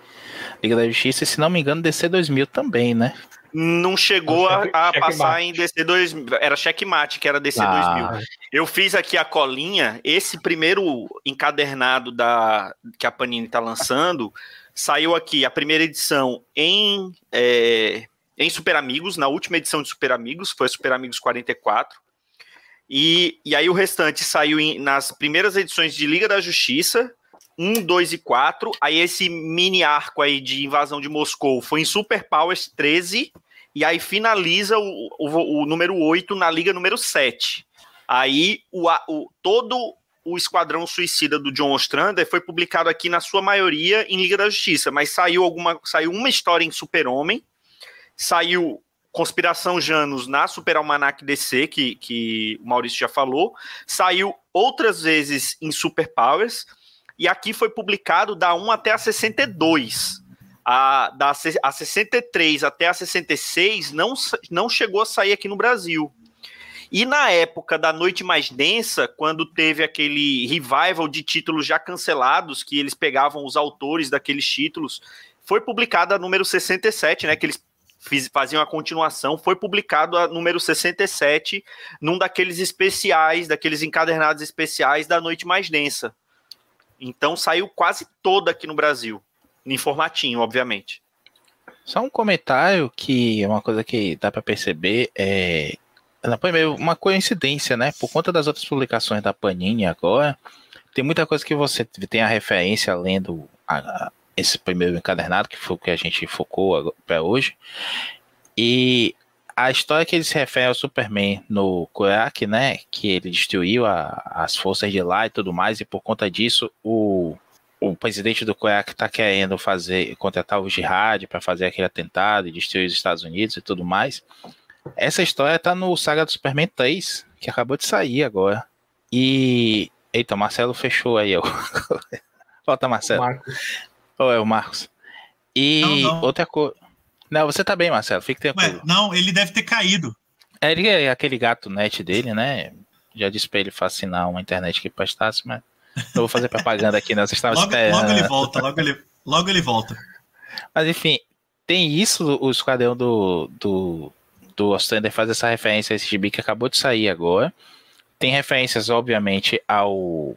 Liga da Justiça e, se não me engano, DC 2000 também, né? Não chegou a, a passar em DC 2000. Era Checkmate, que era DC ah. 2000. Eu fiz aqui a colinha. Esse primeiro encadernado da que a Panini está lançando saiu aqui a primeira edição em, é, em Super Amigos, na última edição de Super Amigos, foi Super Amigos 44. E, e aí o restante saiu em, nas primeiras edições de Liga da Justiça, 1, 2 e 4. Aí esse mini arco aí de invasão de Moscou foi em Super Powers 13. E aí finaliza o, o, o número 8 na Liga número 7. Aí o, o, todo o Esquadrão Suicida do John Ostrander foi publicado aqui na sua maioria em Liga da Justiça, mas saiu alguma saiu uma história em Super-Homem, saiu Conspiração Janos na Super Almanac DC, que, que o Maurício já falou, saiu outras vezes em Super Powers, e aqui foi publicado da 1 até a 62. A, da, a 63 até a 66 não, não chegou a sair aqui no Brasil. E na época da Noite Mais Densa, quando teve aquele revival de títulos já cancelados, que eles pegavam os autores daqueles títulos, foi publicada a número 67, né? Que eles faziam a continuação, foi publicado a número 67 num daqueles especiais, daqueles encadernados especiais da Noite Mais Densa. Então saiu quase toda aqui no Brasil, em formatinho, obviamente. Só um comentário que é uma coisa que dá para perceber é foi meio uma coincidência, né? Por conta das outras publicações da Panini agora, tem muita coisa que você tem a referência lendo a, a, esse primeiro encadernado, que foi o que a gente focou para hoje. E a história que ele se refere ao Superman no Korak, né? Que ele destruiu a, as forças de lá e tudo mais, e por conta disso, o, o presidente do Korak está querendo fazer contratar o Jihad para fazer aquele atentado e destruir os Estados Unidos e tudo mais. Essa história tá no Saga do Superman 3, que acabou de sair agora. E. Eita, o Marcelo fechou aí, ó. *laughs* Volta, Marcelo. Ou é o Marcos. E não, não. outra coisa. Não, você tá bem, Marcelo. Fique tranquilo. Ué, não, ele deve ter caído. É, ele é aquele gato net dele, né? Já disse pra ele fascinar uma internet que prestasse, mas não vou fazer propaganda aqui, né? Vocês estavam logo, esperando. Logo ele volta, logo ele, logo ele volta. Mas enfim, tem isso, o esquadrão do, do do Ostrander faz essa referência a esse gibi que acabou de sair agora. Tem referências, obviamente, ao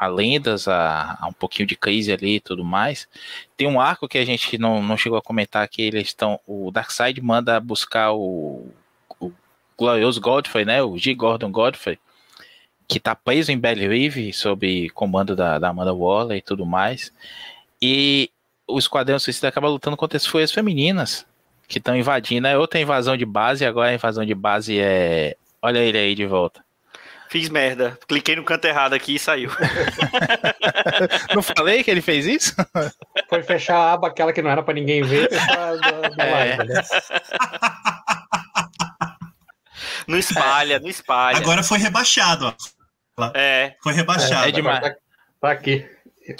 a lendas, a, a, um pouquinho de crise ali e tudo mais. Tem um arco que a gente não, não chegou a comentar que eles estão. O Darkseid manda buscar o, o glorioso Godfrey, né? O G. Gordon Godfrey, que tá preso em Belly Reeve sob comando da, da Amanda Waller e tudo mais. E o Esquadrão Suicida acaba lutando contra as fúrias femininas que estão invadindo. É outra invasão de base, agora a invasão de base é. Olha ele aí de volta. Fiz merda. Cliquei no canto errado aqui e saiu. *laughs* não falei que ele fez isso? Foi fechar a aba, aquela que não era para ninguém ver, do, do é. live, né? Não espalha, não espalha. Agora foi rebaixado, ó. É. Foi rebaixado. É, é demais. Tá, tá, aqui.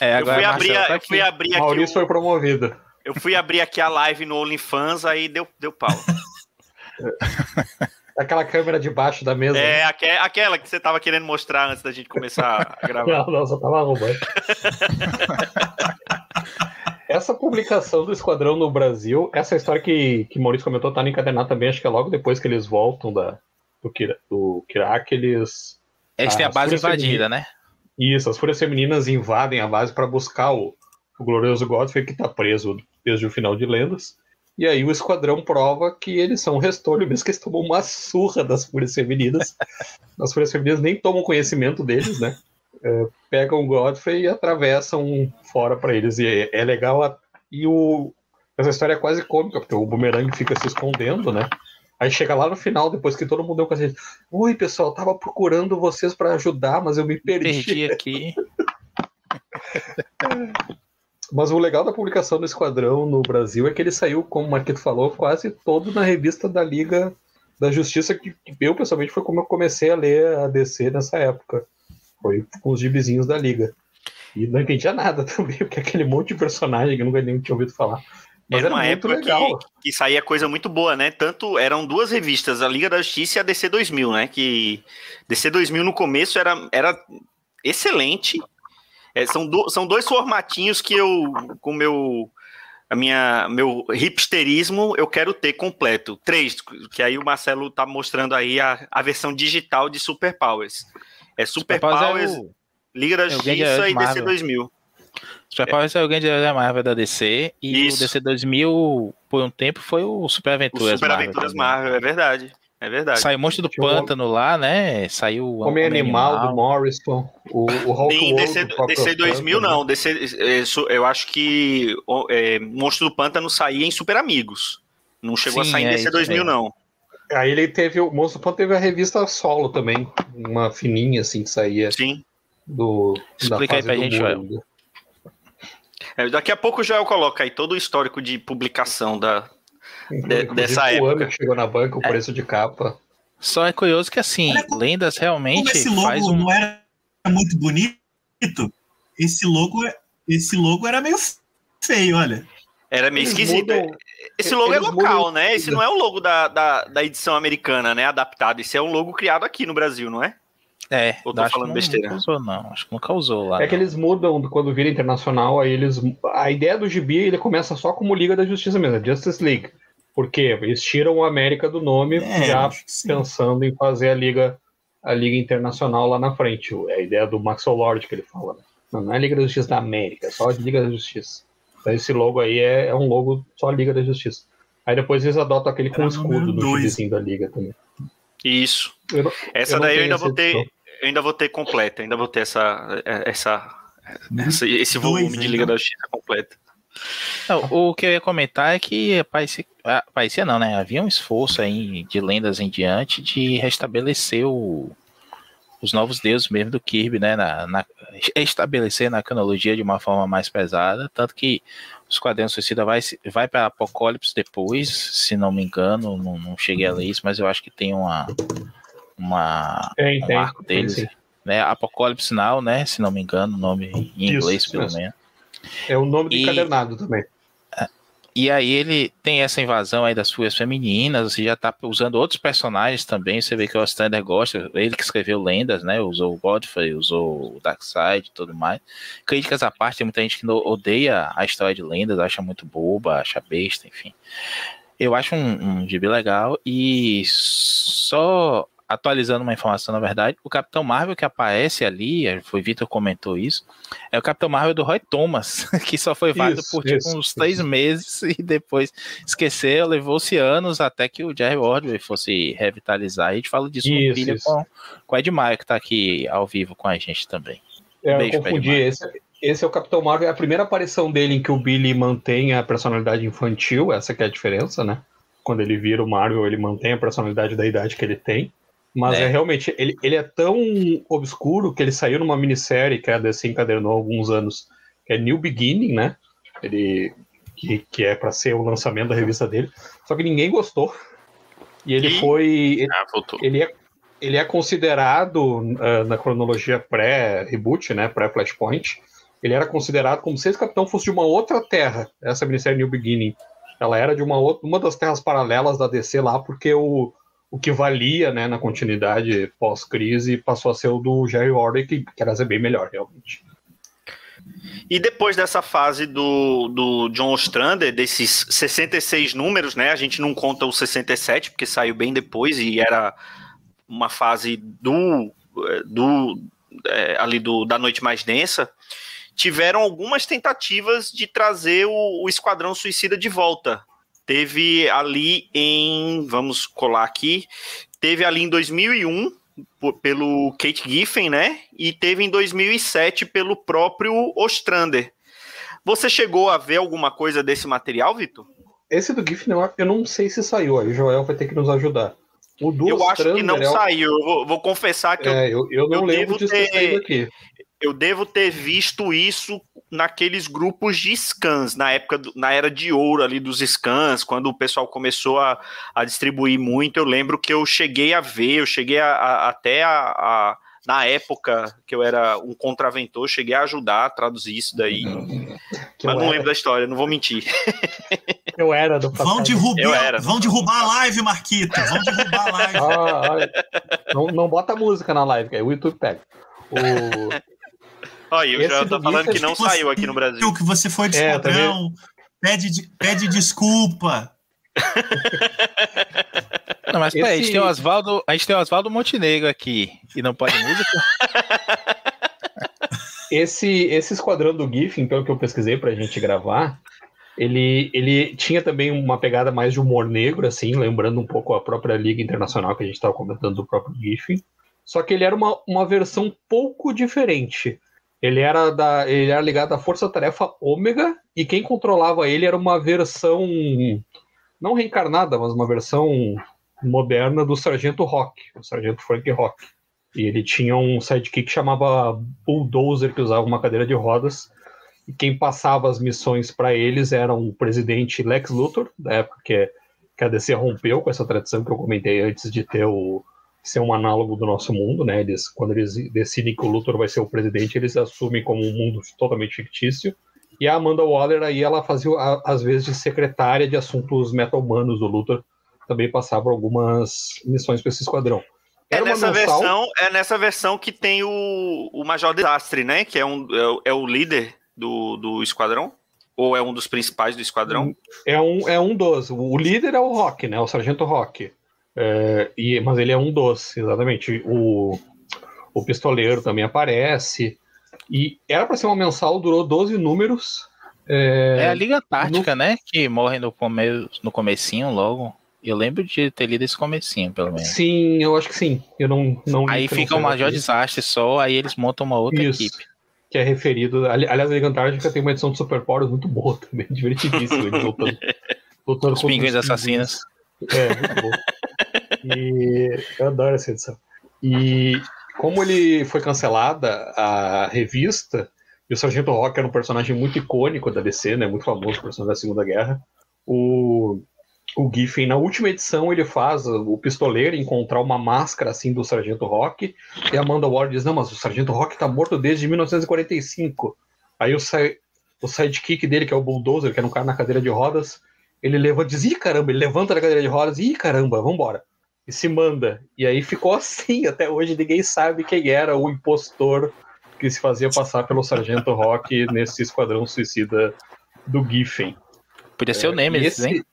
É, agora eu fui abrir, tá eu fui abrir aqui. Maurício o... foi promovido. Eu fui abrir aqui a live no OnlyFans, aí deu, deu pau. *laughs* Aquela câmera de baixo da mesa. É, né? aquela que você tava querendo mostrar antes da gente começar a *laughs* gravar. Não, não, só tava arrumando. *laughs* essa publicação do Esquadrão no Brasil, essa história que, que Maurício comentou, tá no encadernado também, acho que é logo depois que eles voltam da, do, do Kirak, eles. Eles têm a base invadida, né? Isso, as Fúrias Femininas invadem a base para buscar o, o glorioso Godfrey, que tá preso desde o final de Lendas. E aí o esquadrão prova que eles são um restolho, mesmo que eles tomam uma surra das fúrias femininas. *laughs* As fúrias femininas nem tomam conhecimento deles, né? É, pegam o Godfrey e atravessam fora para eles. E é, é legal. A... E o... essa história é quase cômica, porque o Boomerang fica se escondendo, né? Aí chega lá no final, depois que todo mundo deu com a gente. Oi, pessoal, tava procurando vocês para ajudar, mas eu me perdi. Perdi aqui. *laughs* Mas o legal da publicação do Esquadrão no Brasil é que ele saiu, como o Marquito falou, quase todo na revista da Liga da Justiça, que eu pessoalmente foi como eu comecei a ler a DC nessa época. Foi com os gibizinhos da Liga. E não entendia nada *laughs* também, porque aquele monte de personagem que eu nunca nem tinha ouvido falar. Mas era, uma época legal. Que, que saía coisa muito boa, né? Tanto eram duas revistas, a Liga da Justiça e a DC 2000, né? Que DC 2000 no começo era, era excelente, é, são, do, são dois formatinhos que eu, com meu a minha meu hipsterismo eu quero ter completo. Três, que aí o Marcelo tá mostrando aí a, a versão digital de Super Powers. É Super, Super Powers, é o, Liga da é Justiça e DC 2000. Super é. Powers é o grande da Marvel da DC e Isso. o DC 2000 por um tempo foi o Super Aventuras o Super Marvel. Aventuras Marvel, é verdade. É verdade. Saiu o Monstro do Pântano lá, né? Saiu o Homem Animal, Animal, do Morrison, o, o Hulk Em DC, DC 2000 não, DC, eu acho que é, Monstro do Pântano saía em Super Amigos. Não chegou Sim, a sair em é DC 2000 não. Aí ele teve, o Monstro do Pântano teve a revista solo também, uma fininha assim que saía. Sim. Do, Explica aí pra gente, Joel. É, daqui a pouco o Joel coloca aí todo o histórico de publicação da, de, dessa época. O ano que chegou na banca, o é. preço de capa. Só é curioso que assim, lendas realmente. Como esse logo faz um... não era muito bonito, esse logo, esse logo era meio feio, olha. Era meio eles esquisito. Mudam, esse logo é local, né? Esse não é o logo da, da, da, edição americana, né? Adaptado. Esse é um logo criado aqui no Brasil, não é? É, Ou tô falando besteira? Nunca usou, não. Acho que nunca usou lá. É não. que eles mudam quando vira internacional, aí eles. A ideia do gibi ele começa só como Liga da Justiça mesmo, é Justice League. Porque eles tiram o América do nome é, já pensando em fazer a liga a liga internacional lá na frente. É a ideia do Maxwell Lord que ele fala. Né? Não, não é Liga da Justiça da América, é só a Liga da Justiça. Então esse logo aí é, é um logo só Liga da Justiça. Aí depois eles adotam aquele com o escudo do vizinho da liga também. Isso. Não, essa daí eu ainda vou ter, eu ainda vou ter completa, ainda vou ter essa, essa, essa esse volume de Liga da Justiça completa. Não, o que eu ia comentar é que parecia, ah, parecia não, né? Havia um esforço aí de lendas em diante de restabelecer o, os novos deuses mesmo do Kirby, né? Na, na, estabelecer na cronologia de uma forma mais pesada, tanto que os quadrinhos Suicida vai, vai para Apocalipse depois, se não me engano, não, não, cheguei a ler isso, mas eu acho que tem uma, uma tem, um tem, arco deles, tem, né? Apocalipse Now, né? Se não me engano, o nome em inglês isso, pelo menos. É o nome do e, encadernado também. E aí ele tem essa invasão aí das fúrias femininas, você já tá usando outros personagens também, você vê que o Ostrander gosta, ele que escreveu lendas, né, usou o Godfrey, usou o Darkseid e tudo mais. Críticas à parte, tem muita gente que odeia a história de lendas, acha muito boba, acha besta, enfim. Eu acho um, um gibi legal e só atualizando uma informação, na verdade, o Capitão Marvel que aparece ali, foi Vitor comentou isso, é o Capitão Marvel do Roy Thomas, *laughs* que só foi válido isso, por tipo, isso, uns isso. três meses *laughs* e depois esqueceu, levou-se anos até que o Jerry Ordway fosse revitalizar. A gente fala disso no pilha com, com o Ed Maia, que está aqui ao vivo com a gente também. É, Beijo, eu confundi. Esse, esse é o Capitão Marvel, é a primeira aparição dele em que o Billy mantém a personalidade infantil, essa que é a diferença, né? Quando ele vira o Marvel, ele mantém a personalidade da idade que ele tem. Mas é, é realmente, ele, ele é tão obscuro que ele saiu numa minissérie que a DC encadernou há alguns anos, que é New Beginning, né? Ele, que, que é para ser o lançamento da revista dele. Só que ninguém gostou. E ele e... foi. Ele, ah, ele, é, ele é considerado uh, na cronologia pré-reboot, né? Pré-Flashpoint. Ele era considerado como se esse capitão fosse de uma outra terra, essa minissérie New Beginning. Ela era de uma, outra, uma das terras paralelas da DC lá, porque o, o que valia né, na continuidade pós-crise passou a ser o do Jerry Order, que, que era bem melhor, realmente. E depois dessa fase do, do John Ostrander, desses 66 números, né? A gente não conta o 67, porque saiu bem depois e era uma fase do, do é, ali do, da Noite Mais Densa. Tiveram algumas tentativas de trazer o, o Esquadrão Suicida de volta teve ali em, vamos colar aqui, teve ali em 2001 pelo Kate Giffen, né? E teve em 2007 pelo próprio Ostrander. Você chegou a ver alguma coisa desse material, Vitor? Esse do Giffen eu não sei se saiu, aí o Joel vai ter que nos ajudar. O do eu Ostrander acho que não é... saiu, eu vou, vou, confessar que é, eu, eu, não eu lembro de ter aqui. Eu devo ter visto isso naqueles grupos de scans, na época, do, na era de ouro ali dos scans, quando o pessoal começou a, a distribuir muito, eu lembro que eu cheguei a ver, eu cheguei a, a, até a, na época que eu era um contraventor, cheguei a ajudar a traduzir isso daí. Que mas não era. lembro da história, não vou mentir. Eu era do passado. Vão derrubar, era. vão derrubar a live, Marquito. Vão derrubar a live. Ah, não, não bota música na live, que aí o YouTube pega. O... Olha, eu já tô falando que não que saiu aqui no Brasil. Que você foi de é, esquadrão, pede, pede desculpa. Não, mas Esse... peraí, a gente tem o Oswaldo, a gente tem o Oswaldo Montenegro aqui e não pode música. *laughs* Esse, esse esquadrão do Giffen, pelo que eu pesquisei pra gente gravar, ele, ele tinha também uma pegada mais de humor negro, assim, lembrando um pouco a própria Liga Internacional que a gente estava comentando do próprio Giffen. Só que ele era uma, uma versão pouco diferente. Ele era, da, ele era ligado à Força Tarefa Ômega, e quem controlava ele era uma versão não reencarnada, mas uma versão moderna do Sargento Rock, o Sargento Frank Rock. E ele tinha um sidekick que chamava Bulldozer, que usava uma cadeira de rodas. E quem passava as missões para eles era o presidente Lex Luthor, da época que, que a DC rompeu com essa tradição que eu comentei antes de ter o, ser um análogo do nosso mundo, né? Eles, quando eles decidem que o Luthor vai ser o presidente, eles assumem como um mundo totalmente fictício. E a Amanda Waller aí ela fazia às vezes de secretária de assuntos meta-humanos do Luthor, também passava algumas missões para esse esquadrão. é nessa versão, é nessa versão que tem o, o Major Desastre, né? Que é um é, é o líder do, do esquadrão. Ou é um dos principais do esquadrão? É um, é um dos. O líder é o Rock, né? O Sargento Rock. É, e, mas ele é um dos, exatamente. O, o pistoleiro também aparece. E era para ser uma mensal, durou 12 números. É, é a Liga Tática, no... né? Que morre no, come... no comecinho logo. Eu lembro de ter lido esse comecinho, pelo menos. Sim, eu acho que sim. Eu não, não Aí fica o Major Desastre só, aí eles montam uma outra Isso, equipe. Que é referido. Aliás, a Liga Antártica tem uma edição de Super Power muito boa também, *laughs* divertidíssima. Eles lutando, lutando *laughs* Os pinguins assassinos. É, muito bom. E eu adoro essa edição. E como ele foi cancelada a revista, e o Sargento Rock era um personagem muito icônico da DC, né? Muito famoso, personagem da Segunda Guerra. O, o Giffen, na última edição, ele faz o pistoleiro encontrar uma máscara assim do Sargento Rock, e a Amanda Ward diz: Não, mas o Sargento Rock tá morto desde 1945. Aí o, o sidekick dele, que é o Bulldozer, que era um cara na cadeira de rodas, ele levanta, diz, ih, caramba, ele levanta da cadeira de rodas, ih, caramba, vambora. E se manda. E aí ficou *laughs* assim, até hoje ninguém sabe quem era o impostor que se fazia passar pelo Sargento Rock nesse esquadrão suicida do Giffen. Podia ser é, o Nemesis, esse... hein?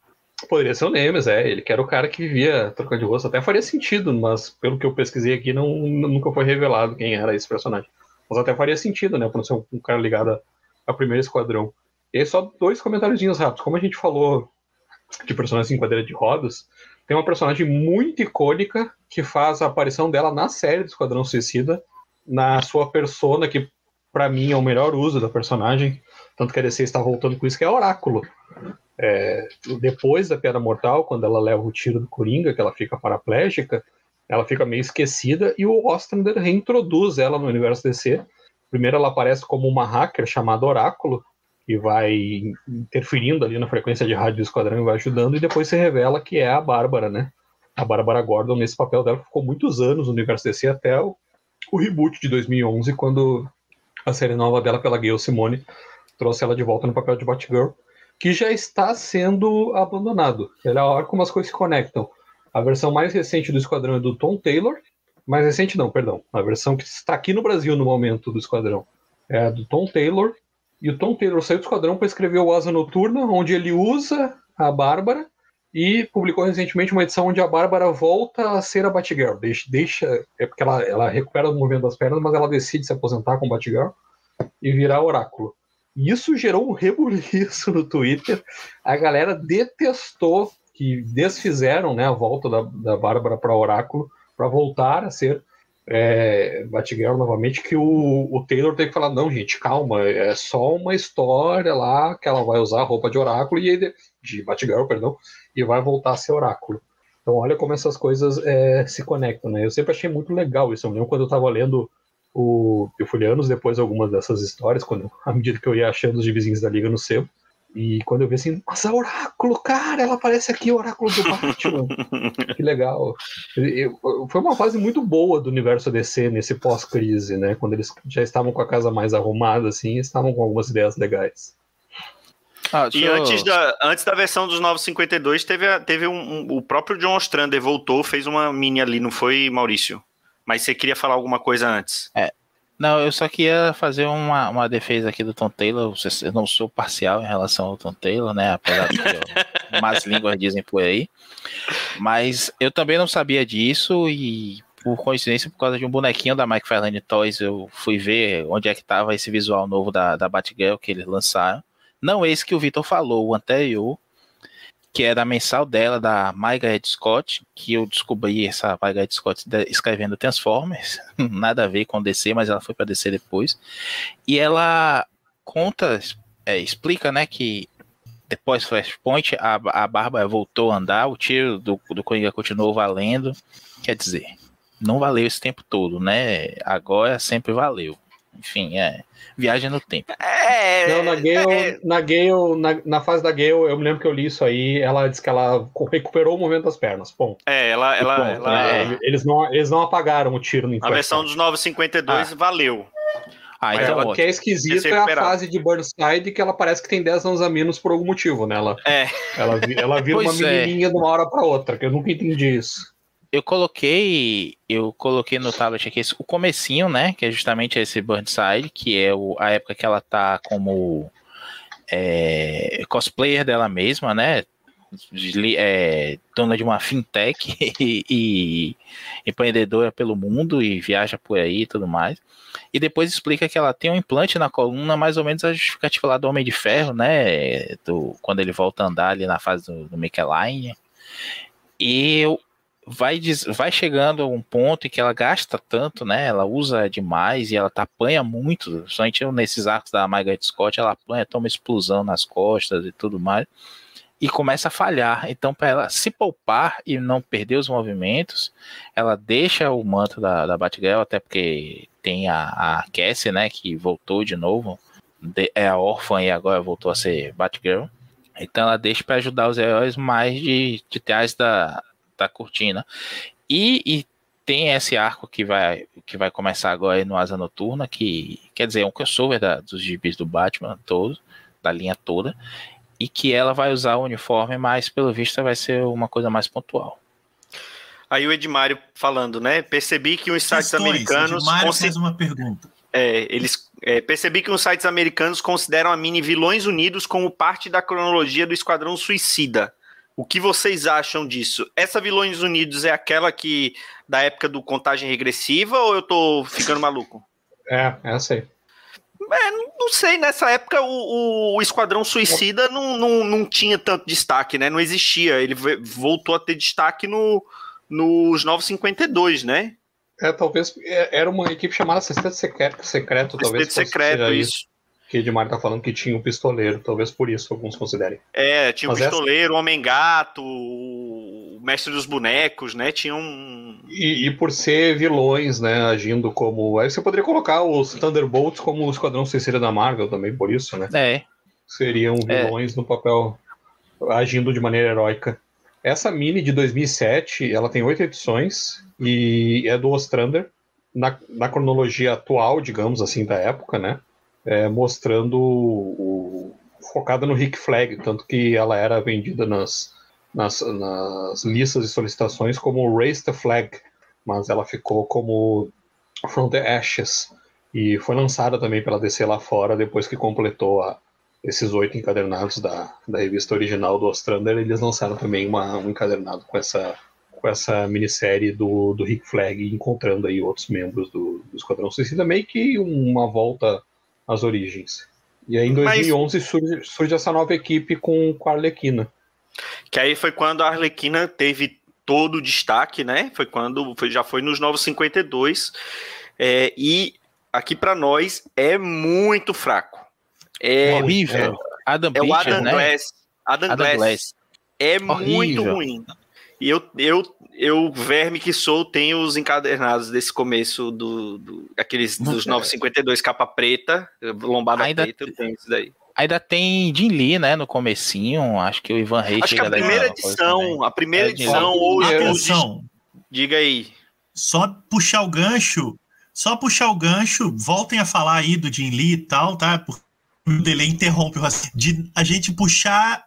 Poderia ser o Nemes, é. Ele que era o cara que vivia trocando de rosto. Até faria sentido, mas pelo que eu pesquisei aqui, não, nunca foi revelado quem era esse personagem. Mas até faria sentido, né? Por não ser um cara ligado ao primeiro esquadrão. E aí, só dois comentáriozinhos rápidos. Como a gente falou de personagens em cadeira de rodas, tem uma personagem muito icônica que faz a aparição dela na série do Esquadrão Suicida, na sua persona, que para mim é o melhor uso da personagem, tanto que a DC está voltando com isso, que é Oráculo. É, depois da Piada Mortal, quando ela leva o tiro do Coringa, que ela fica paraplégica, ela fica meio esquecida e o Ostrander reintroduz ela no universo DC. Primeiro ela aparece como uma hacker chamada Oráculo, e vai interferindo ali na frequência de rádio do esquadrão e vai ajudando, e depois se revela que é a Bárbara, né? A Bárbara Gordon nesse papel dela ficou muitos anos no universo DC até o, o reboot de 2011, quando a série nova dela pela Gail Simone trouxe ela de volta no papel de Batgirl, que já está sendo abandonado. É a hora como as coisas se conectam. A versão mais recente do Esquadrão é do Tom Taylor, mais recente não, perdão, a versão que está aqui no Brasil no momento do Esquadrão é a do Tom Taylor, e o Tom Taylor saiu do esquadrão para escrever o Asa Noturna, onde ele usa a Bárbara e publicou recentemente uma edição onde a Bárbara volta a ser a Batgirl. Deixa, deixa é porque ela, ela recupera o movimento das pernas, mas ela decide se aposentar com Batgirl e virar Oráculo. E isso gerou um rebuliço no Twitter. A galera detestou que desfizeram né, a volta da, da Bárbara para Oráculo para voltar a ser é, Batgirl novamente, que o, o Taylor tem que falar, não, gente, calma, é só uma história lá que ela vai usar roupa de oráculo e ele, de Batgirl, perdão, e vai voltar a ser oráculo. Então olha como essas coisas é, se conectam, né? Eu sempre achei muito legal isso. Eu lembro quando eu estava lendo o. Eu fui anos depois algumas dessas histórias, quando, *laughs* à medida que eu ia achando os vizinhos da Liga no seu. E quando eu vi assim, nossa, Oráculo, cara, ela aparece aqui, o Oráculo do Batman. *laughs* que legal. Foi uma fase muito boa do universo DC nesse pós-crise, né? Quando eles já estavam com a casa mais arrumada, assim, estavam com algumas ideias legais. Ah, e eu... antes, da, antes da versão dos 952, teve, teve um, um, o próprio John Ostrander voltou, fez uma mini ali, não foi, Maurício? Mas você queria falar alguma coisa antes? É, não, eu só queria fazer uma, uma defesa aqui do Tom Taylor. Eu não sou parcial em relação ao Tom Taylor, né? Apesar de que más *laughs* línguas dizem por aí. Mas eu também não sabia disso e, por coincidência, por causa de um bonequinho da McFarlane Toys, eu fui ver onde é que estava esse visual novo da, da Batgirl que eles lançaram. Não esse que o Vitor falou, o anterior, que é da mensal dela, da Margaret Scott, que eu descobri essa Margaret Scott escrevendo Transformers, *laughs* nada a ver com DC, mas ela foi para DC depois. E ela conta, é, explica, né, que depois Flashpoint, a, a Bárbara voltou a andar, o tiro do, do Coringa continuou valendo. Quer dizer, não valeu esse tempo todo, né? Agora sempre valeu. Enfim, é viagem no tempo. É, não, na Gale, é, na, Gale na, na, fase da Gale, eu me lembro que eu li isso aí, ela disse que ela recuperou o movimento das pernas. Bom. É, ela. ela, ela é. Eles, não, eles não apagaram o tiro no A versão dos 952 ah. valeu. Ah, então o que é esquisito é a fase de Burnside que ela parece que tem 10 anos a menos por algum motivo, né? Ela, é. ela, ela vira *laughs* uma é. menininha de uma hora para outra, que eu nunca entendi isso eu coloquei, eu coloquei no tablet aqui o comecinho, né, que é justamente esse Burnside, que é o, a época que ela tá como é, cosplayer dela mesma, né, é, dona de uma fintech *laughs* e, e, empreendedora pelo mundo e viaja por aí e tudo mais. E depois explica que ela tem um implante na coluna, mais ou menos a justificativa lá do Homem de Ferro, né, do, quando ele volta a andar ali na fase do, do Micheline. E eu, vai, vai chegando a um ponto em que ela gasta tanto, né? Ela usa demais e ela tá, apanha muito. Somente nesses arcos da Margaret Scott, ela apanha, toma explosão nas costas e tudo mais. E começa a falhar. Então, para ela se poupar e não perder os movimentos, ela deixa o manto da, da Batgirl, até porque tem a, a Cassie, né? Que voltou de novo. É a órfã e agora voltou a ser Batgirl. Então ela deixa para ajudar os heróis mais de, de trás da, da cortina. E, e tem esse arco que vai, que vai começar agora no Asa Noturna, que quer dizer, é um crossover da, dos gibis do Batman todo, da linha toda, e que ela vai usar o uniforme, mas pelo visto vai ser uma coisa mais pontual. Aí o Edmário falando, né? Percebi que os sites Questões, americanos. Edmário faz uma pergunta. É, eles é, percebi que os sites americanos consideram a mini Vilões Unidos como parte da cronologia do Esquadrão Suicida O que vocês acham disso? Essa Vilões Unidos é aquela que da época do contagem regressiva ou eu tô ficando maluco? *laughs* É, é essa aí. É, não sei, nessa época o, o, Esquadrão Suicida não, não, não tinha tanto destaque, né? Não existia. Ele voltou a ter destaque no, nos 952, né? É, talvez é, era uma equipe chamada Assistente Secreto, secreto talvez. Secreto, isso. Que Edmar tá falando que tinha um pistoleiro, talvez por isso alguns considerem. É, tinha um Mas pistoleiro, essa... o Homem-Gato, o Mestre dos Bonecos, né? Tinha um. E, e, por ser vilões, né? Agindo como. Aí você poderia colocar os Thunderbolts como o Esquadrão Suicida da Marvel também, por isso, né? É. Seriam é. vilões é. no papel agindo de maneira heróica. Essa mini de 2007, ela tem oito edições e é do Ostrander, na, na cronologia atual, digamos assim, da época, né? É, mostrando o, focada no Rick Flag, tanto que ela era vendida nas, nas, nas listas de solicitações como Raise the Flag, mas ela ficou como From the Ashes e foi lançada também pela DC lá fora depois que completou a, esses oito encadernados da, da revista original do Ostrander, eles lançaram também uma, um encadernado com essa, com essa minissérie do, do Rick Flag, encontrando aí outros membros do, do Esquadrão Suicida, meio que uma volta às origens. E aí em 2011 Mas... surge, surge essa nova equipe com, com a Arlequina. Que aí foi quando a Arlequina teve todo o destaque, né? Foi quando foi, já foi nos 952. É, e aqui para nós é muito fraco. É horrível. É, Adam é o Adam né? Glass. Adam, Adam Glass. Glass. É horrível. muito ruim. E eu, eu, eu, verme que sou, tenho os encadernados desse começo do, do aqueles dos 952 capa preta, lombada Ainda preta, eu tenho isso daí. Ainda tem Jim Lee, né, no comecinho, acho que o Ivan Reis Acho que a primeira edição, a primeira é, edição ou Atenção. Diga aí. Só puxar o gancho, só puxar o gancho, voltem a falar aí do Jim Lee e tal, tá? Porque o delay interrompe de a gente puxar,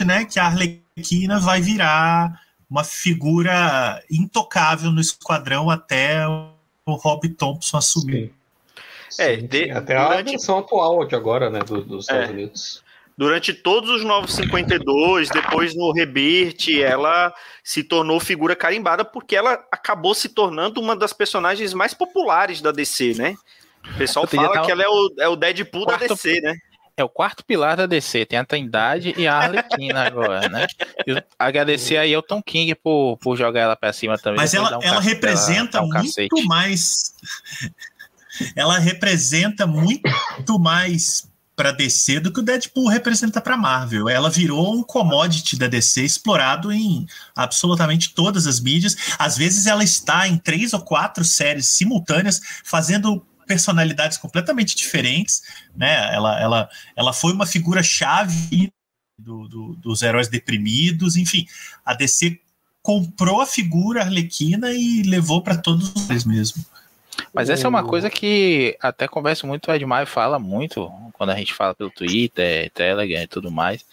né, que a Arlequina vai virar uma figura intocável no esquadrão até o Rob Thompson assumir. Sim. É, de, até durante... a versão atual de agora, né, do, dos Estados é. Unidos. Durante todos os 952, depois no Rebirth, ela se tornou figura carimbada porque ela acabou se tornando uma das personagens mais populares da DC, né? O pessoal fala que ela é o, é o Deadpool quarto, da DC, né? É o quarto pilar da DC, tem a Trindade e a Arlequina agora, né? E agradecer aí ao Tom King por, por jogar ela pra cima também. Mas ela, um ela representa um muito cacete. mais *laughs* ela representa muito mais para DC do que o Deadpool representa para Marvel. Ela virou um commodity da DC explorado em absolutamente todas as mídias. Às vezes ela está em três ou quatro séries simultâneas fazendo personalidades completamente diferentes, né? Ela, ela, ela foi uma figura chave do, do, dos heróis deprimidos, enfim, a DC comprou a figura Arlequina e levou para todos os mesmo. Mas essa é uma coisa que até converso muito, o Edmar fala muito, quando a gente fala pelo Twitter, Telegram e tudo mais,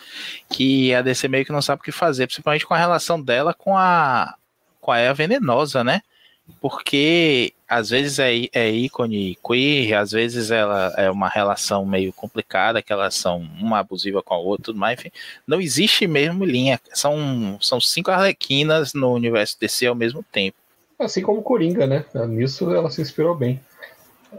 que a DC meio que não sabe o que fazer, principalmente com a relação dela com a, com a Eva Venenosa, né? Porque às vezes é, é ícone queer, às vezes ela é uma relação meio complicada, que elas são uma abusiva com a outra, tudo mais, enfim. Não existe mesmo linha. São, são cinco arlequinas no universo DC ao mesmo tempo. Assim como Coringa, né? Nisso ela se inspirou bem.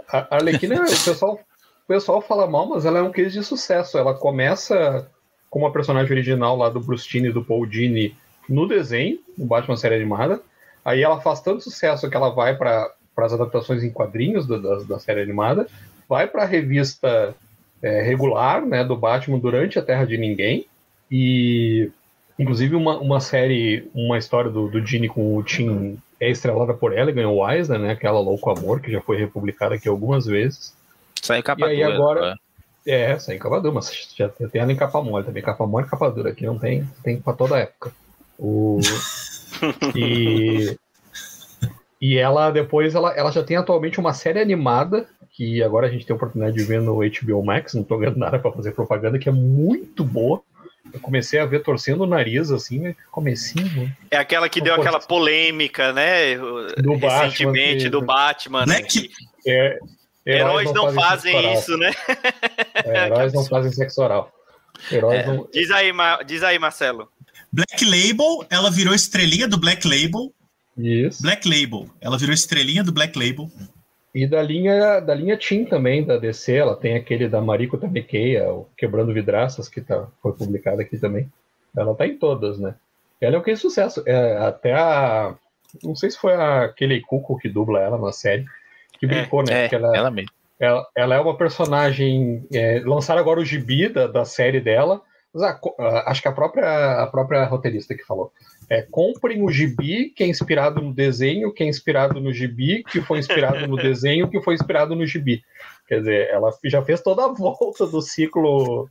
A Arlequina, *laughs* o pessoal, o pessoal fala mal, mas ela é um case de sucesso. Ela começa como a personagem original lá do Bruce e do Paul Dini no desenho, no Batman série animada. Aí ela faz tanto sucesso que ela vai para as adaptações em quadrinhos da, da, da série animada, vai para a revista é, regular né, do Batman durante a Terra de Ninguém, e inclusive uma, uma série, uma história do, do Gene com o Tim é estrelada por ela e ganhou o Eisner, né? Aquela Louco Amor, que já foi republicada aqui algumas vezes. Saiu capa e aí dura, agora. É, saiu capa dura, mas já tem ela em capa mole também. Capa mole e capa dura. Aqui não tem, tem pra toda época. O... *laughs* e. E ela depois ela, ela já tem atualmente uma série animada que agora a gente tem a oportunidade de ver no HBO Max, não tô vendo nada para fazer propaganda, que é muito boa, eu comecei a ver torcendo o nariz, assim, né? Comecinho. É aquela que deu aquela polêmica, né? Do Recentemente, Batman, do Batman. Né? Que... É, heróis, heróis, não, fazem, fazem isso, né? É, heróis não fazem sexo oral. É. Não... Diz, aí, diz aí, Marcelo. Black Label, ela virou estrelinha do Black Label. Isso. Black Label, ela virou estrelinha do Black Label. E da linha, da linha Team também, da DC, ela tem aquele da Mariko Tamekeia, o Quebrando Vidraças, que tá, foi publicado aqui também. Ela tá em todas, né? Ela é um que sucesso. É, até a. Não sei se foi a aquele Cuco que dubla ela na série, que brincou, né? É, que ela, ela mesmo. ela, ela é uma personagem. É, lançaram agora o gibi da, da série dela. Mas a- acho que a própria, a própria roteirista que falou. É, comprem o gibi que é inspirado no desenho, que é inspirado no gibi, que foi inspirado no *laughs* desenho, que foi inspirado no gibi. Quer dizer, ela já fez toda a volta do ciclo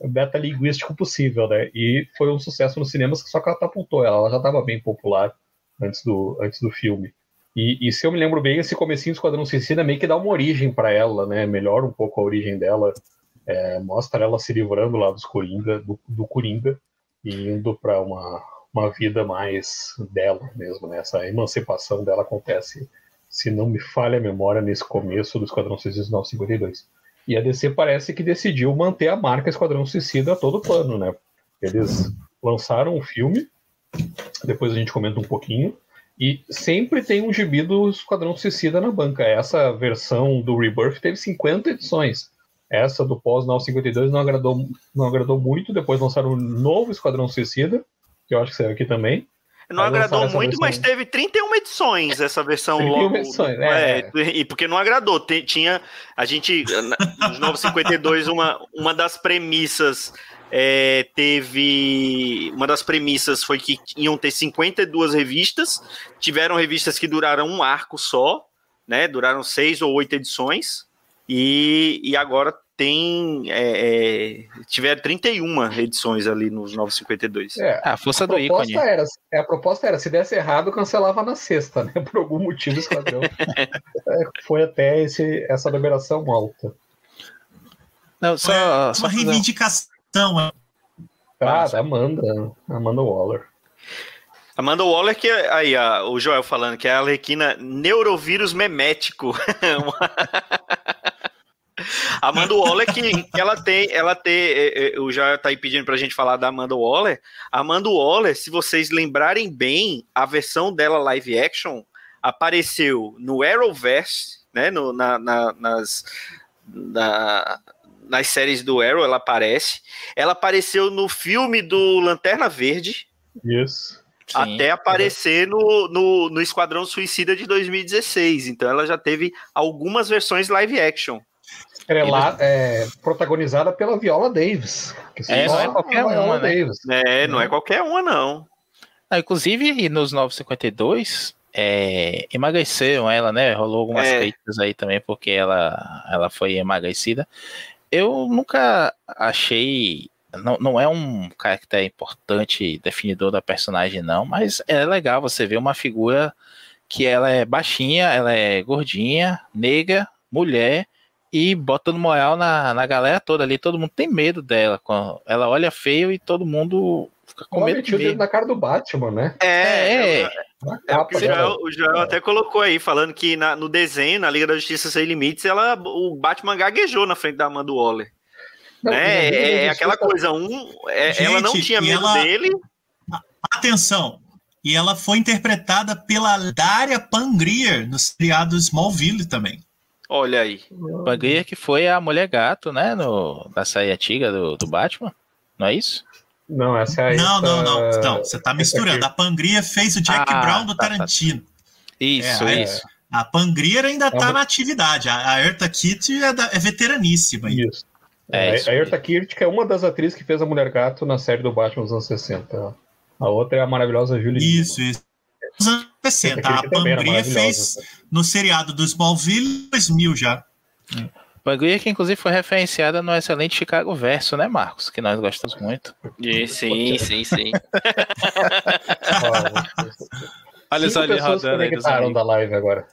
metalinguístico possível, né? E foi um sucesso nos cinemas que só catapultou ela. Ela já estava bem popular antes do, antes do filme. E, e se eu me lembro bem, esse comecinho do Esquadrão Suicida meio que dá uma origem para ela, né? Melhora um pouco a origem dela. É, mostra ela se livrando lá dos Coringa, do, do Coringa e indo para uma, uma vida mais dela mesmo, né? Essa emancipação dela acontece, se não me falha a memória, nesse começo do Esquadrão Suicida 952. E a DC parece que decidiu manter a marca Esquadrão Suicida a todo plano, né? Eles lançaram um filme, depois a gente comenta um pouquinho, e sempre tem um gibi do Esquadrão Suicida na banca. Essa versão do Rebirth teve 50 edições. Essa do pós 952 não agradou, não agradou muito. Depois lançaram um novo Esquadrão Suicida, que eu acho que saiu aqui também. Não agradou muito, versão. mas teve 31 edições essa versão *laughs* 31 logo. edições, é. E porque não agradou. Tinha. A gente. Nos 952, uma, uma das premissas. é, teve. Uma das premissas foi que iam ter 52 revistas. Tiveram revistas que duraram um arco só, né? Duraram seis ou oito edições. E, e agora tem. É, é, tiveram 31 edições ali nos 952. É, Ah, a força a do ícone. proposta, era, é, a proposta era, se desse errado, cancelava na sexta, né? *laughs* Por algum motivo o Esquadrão *laughs* é, foi até esse, essa numeração alta. Não, só, Uma só fazer um- reivindicação. né? Tá, Massa. da Amanda, Amanda Waller. Amanda Waller, que é- aí, ó, o Joel falando que é a Arlequina neurovírus memético. *laughs* *laughs* Amanda Waller que, que ela tem, ela tem, é, é, o Joel tá aí pedindo pra gente falar da Amanda Waller. A Amanda Waller, se vocês lembrarem bem, a versão dela live action apareceu no Arrowverse, né, no, na, na- nas, na- nas séries do Arrow, ela aparece. Ela apareceu no filme do Lanterna Verde, Isso. sim. até aparecer no, no, no Esquadrão Suicida de 2016. Então ela já teve algumas versões live action. Estrela, é, protagonizada pela Viola Davis. Que É, não é qualquer uma, né? Davis. É, não é Uhum. qualquer uma, não. Ah, inclusive, nos 952, é, emagreceram ela, né? Rolou algumas É. críticas aí também, porque ela, ela foi emagrecida. Eu nunca achei. Não, não é um caractere importante, definidor da personagem, não, mas é legal você ver uma figura que ela é baixinha, ela é gordinha, negra, mulher, e botando moral na, na galera toda ali. Todo mundo tem medo dela. quando Ela olha feio e todo mundo fica com Ela medo de metiu o dedo ver. na cara do Batman, né? É, é, Na É o dela. Joel, o Joel até colocou aí, falando que na- no desenho, na Liga da Justiça Sem Limites, ela, o Batman gaguejou na frente da Amanda Waller. Não, né? É, é aquela coisa, um, é- ela não Gente, tinha medo ela- dele. Atenção! E ela foi interpretada pela Daria Pangrier no seriado Smallville também. Olha aí. Bagrier que foi a mulher gato, né? No, da série antiga do, do Batman. Não é isso? Não, essa é não, essa- não, não, não. Você tá misturando. A Pangrier fez o Jack Ah, Brown do tá, tá. Tarantino. Isso, É, isso. A Pangrier ainda tá Vamos- na atividade. A, a Eartha Kitt é, da- é veteraníssima. ainda. Isso. É, É, isso a Eartha Kitt, que é uma das atrizes que fez a Mulher Gato na série do Batman dos anos 60. A outra é a maravilhosa Julie Isso, isso. 60. Eartha A maravilhosa. fez no seriado do Smallville 2000 já. Bagrier que inclusive foi referenciada no excelente Chicago Verso, né, Marcos? Que nós gostamos muito. Sim, sim, sim. Ó, Olha Cinco pessoas conectaram da live agora.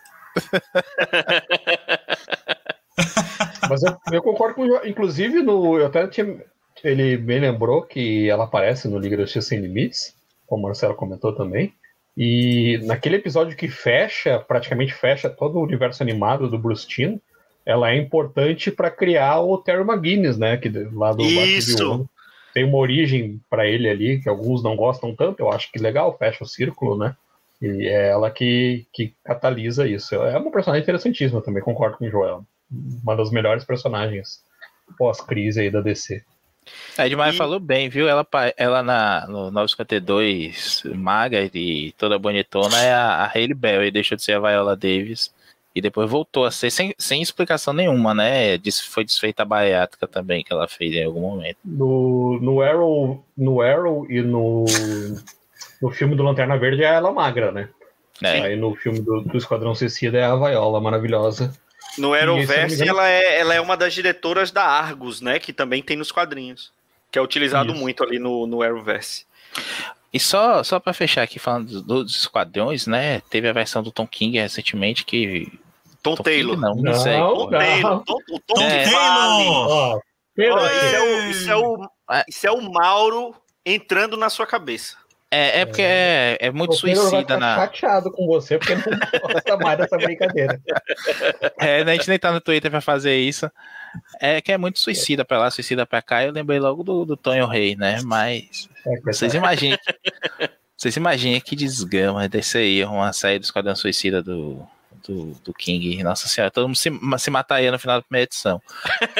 Mas eu, eu concordo com o Inclusive, no, eu até tinha. Ele me lembrou que ela aparece no Liga da Justiça Sem Limites, como o Marcelo comentou também. E naquele episódio que fecha, praticamente fecha todo o universo animado do Bruce Timm, ela é importante para criar o Terry McGuinness, né? Que, lá do Isso. Tem uma origem para ele ali, que alguns não gostam tanto, eu acho que legal, fecha o círculo, né? E é ela que, que catalisa isso. É uma personagem interessantíssima também, concordo com o Joel. Uma das melhores personagens pós-crise aí da DC. A Edmar e... falou bem, viu? Ela, ela na, no 952, maga e toda bonitona, é a, a Hailey Berry, deixou de ser a Viola Davis. E depois voltou a ser sem, sem explicação nenhuma, né? Foi desfeita a baiática também que ela fez em algum momento. No, no, Arrow, no Arrow e no, no filme do Lanterna Verde é ela magra, né? É. Aí no filme do, do Esquadrão Suicida é a Viola maravilhosa. No Arrowverse, ela é, ela é uma das diretoras da Argus, né? Que também tem nos quadrinhos. Que é utilizado Isso. muito ali no, no Arrowverse. E só, só para fechar aqui falando dos esquadrões, né? Teve a versão do Tom King recentemente que. Tom, Tom Taylor. King, não, não, não, sei. Tom Taylor. Tom, o Tom é. Taylor. Oh, isso, é o, isso, é o, isso é o Mauro entrando na sua cabeça. É, é porque é, é muito suicida na. chateado com você porque não gosta mais dessa brincadeira. *laughs* É, a gente nem tá no Twitter pra fazer isso. É que é muito suicida pra lá, suicida pra cá. Eu lembrei logo do, do Tonho Rei, né? Mas. É, vocês imaginem. vocês imaginem que desgama desse aí, uma saída do Esquadrão Suicida do, do, do, King. Nossa senhora, todo mundo se, se mataria no final da primeira edição.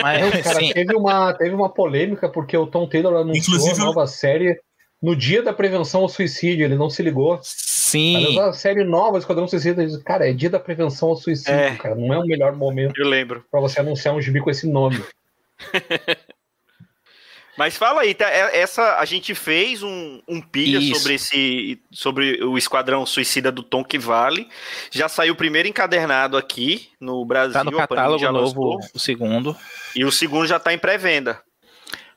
Mas, Não, cara, teve, uma, teve uma polêmica porque o Tom Taylor anunciou Inclusive, a nova série no dia da prevenção ao suicídio, ele não se ligou. Sim. A série nova, Esquadrão Suicida, diz, cara, é dia da prevenção ao suicídio, é. cara. Não é o melhor momento. Eu lembro. Pra você anunciar um gibi com esse nome. *laughs* Mas fala aí, tá, é, essa a gente fez um, um pilha sobre esse sobre o Esquadrão Suicida do Tom que Vale. Já saiu o primeiro encadernado aqui no Brasil. Tá no catálogo novo, o segundo. E o segundo já tá em pré-venda.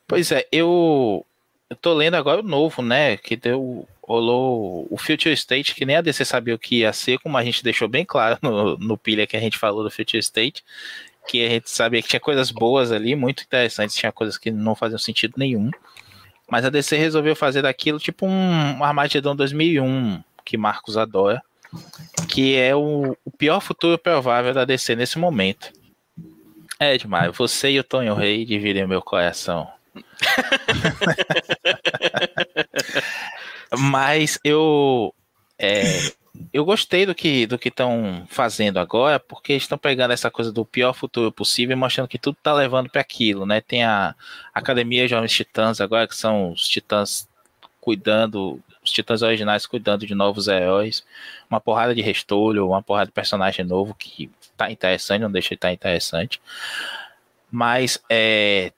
Pois é, eu eu tô lendo agora o novo, né? Que deu. Rolou o Future State, que nem a DC sabia o que ia ser, como a gente deixou bem claro no, no pilha que a gente falou do Future State, que a gente sabia que tinha coisas boas ali, muito interessantes, tinha coisas que não faziam sentido nenhum. Mas a DC resolveu fazer daquilo tipo um, um Armageddon 2001, que Marcos adora, que é o, o pior futuro provável da DC nesse momento. É, demais. Você e o Tonho Rei dividem meu coração. *laughs* Mas eu é, eu gostei do que do que estão fazendo agora, porque estão pegando essa coisa do pior futuro possível e mostrando que tudo está levando para aquilo, né? Tem a Academia Jovens Titãs agora, que são os titãs cuidando, os titãs originais cuidando de novos heróis, uma porrada de restolho, uma porrada de personagem novo que tá interessante, não deixa de estar tá interessante. Mas é,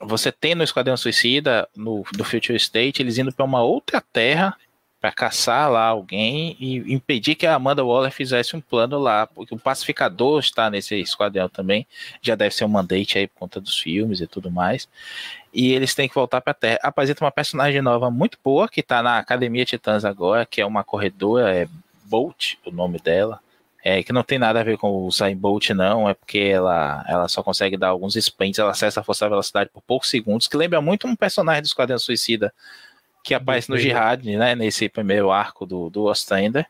você tem no Esquadrão Suicida, no Future State, eles indo para uma outra terra para caçar lá alguém e impedir que a Amanda Waller fizesse um plano lá, porque o pacificador está nesse esquadrão também, já deve ser um mandate aí por conta dos filmes e tudo mais. E eles têm que voltar para a Terra. Apresenta uma personagem nova muito boa que está na Academia Titãs agora, que é uma corredora, é Bolt, o nome dela é, que não tem nada a ver com o Usain Bolt, não, é porque ela, ela só consegue dar alguns sprints, ela acessa a força da velocidade por poucos segundos, que lembra muito um personagem do Esquadrão Suicida que aparece no Jihad, né, nesse primeiro arco do, do Ostrander.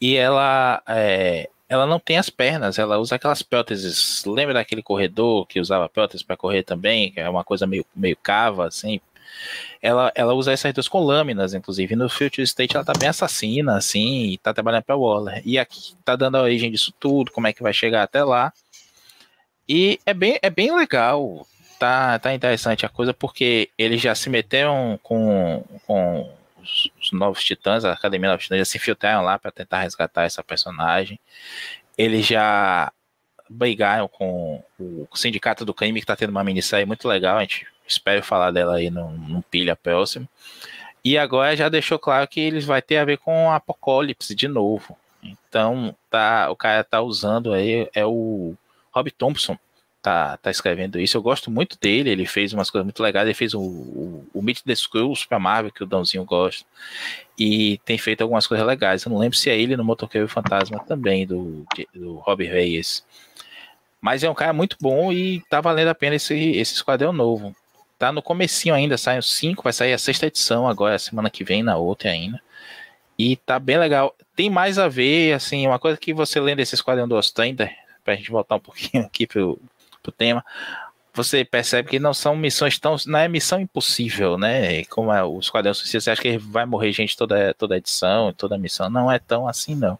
E ela, é, ela não tem as pernas, ela usa aquelas próteses. Lembra daquele corredor que usava próteses para correr também, que é uma coisa meio, meio cava, assim? Ela, ela usa essas duas com lâminas, inclusive. No Future State ela tá bem assassina, assim, e tá trabalhando pra Waller. E aqui tá dando a origem disso tudo, como é que vai chegar até lá. E é bem, é bem legal, tá, tá interessante a coisa, porque eles já se meteram com, com os, os novos titãs, a Academia Novos Titãs já se infiltraram lá para tentar resgatar essa personagem. Eles já brigaram com o Sindicato do Crime, que tá tendo uma minissérie muito legal, a gente espero falar dela aí num, num pilha próximo. E agora já deixou claro que eles vai ter a ver com Apocalipse de novo. Então, tá, o cara tá usando aí, é o Rob Thompson, tá, tá escrevendo isso. Eu gosto muito dele, ele fez umas coisas muito legais. Ele fez o, o, o Meet the Skrulls pra Marvel, que o Dãozinho gosta. E tem feito algumas coisas legais. Eu não lembro se é ele no Motoqueiro Fantasma também, do, do Rob Reyes. Mas é um cara muito bom e tá valendo a pena esse, esse esquadrão novo tá no comecinho ainda, saem os cinco, vai sair a sexta edição agora, semana que vem, na outra ainda. E tá bem legal. Tem mais a ver, assim, uma coisa que você lendo esse Esquadrão do Ostender, pra gente voltar um pouquinho *laughs* aqui pro, pro tema, você percebe que não são missões tão. Não é missão impossível, né? Como é o Esquadrão Suicida, você acha que vai morrer gente toda, toda edição, toda missão. Não é tão assim, não.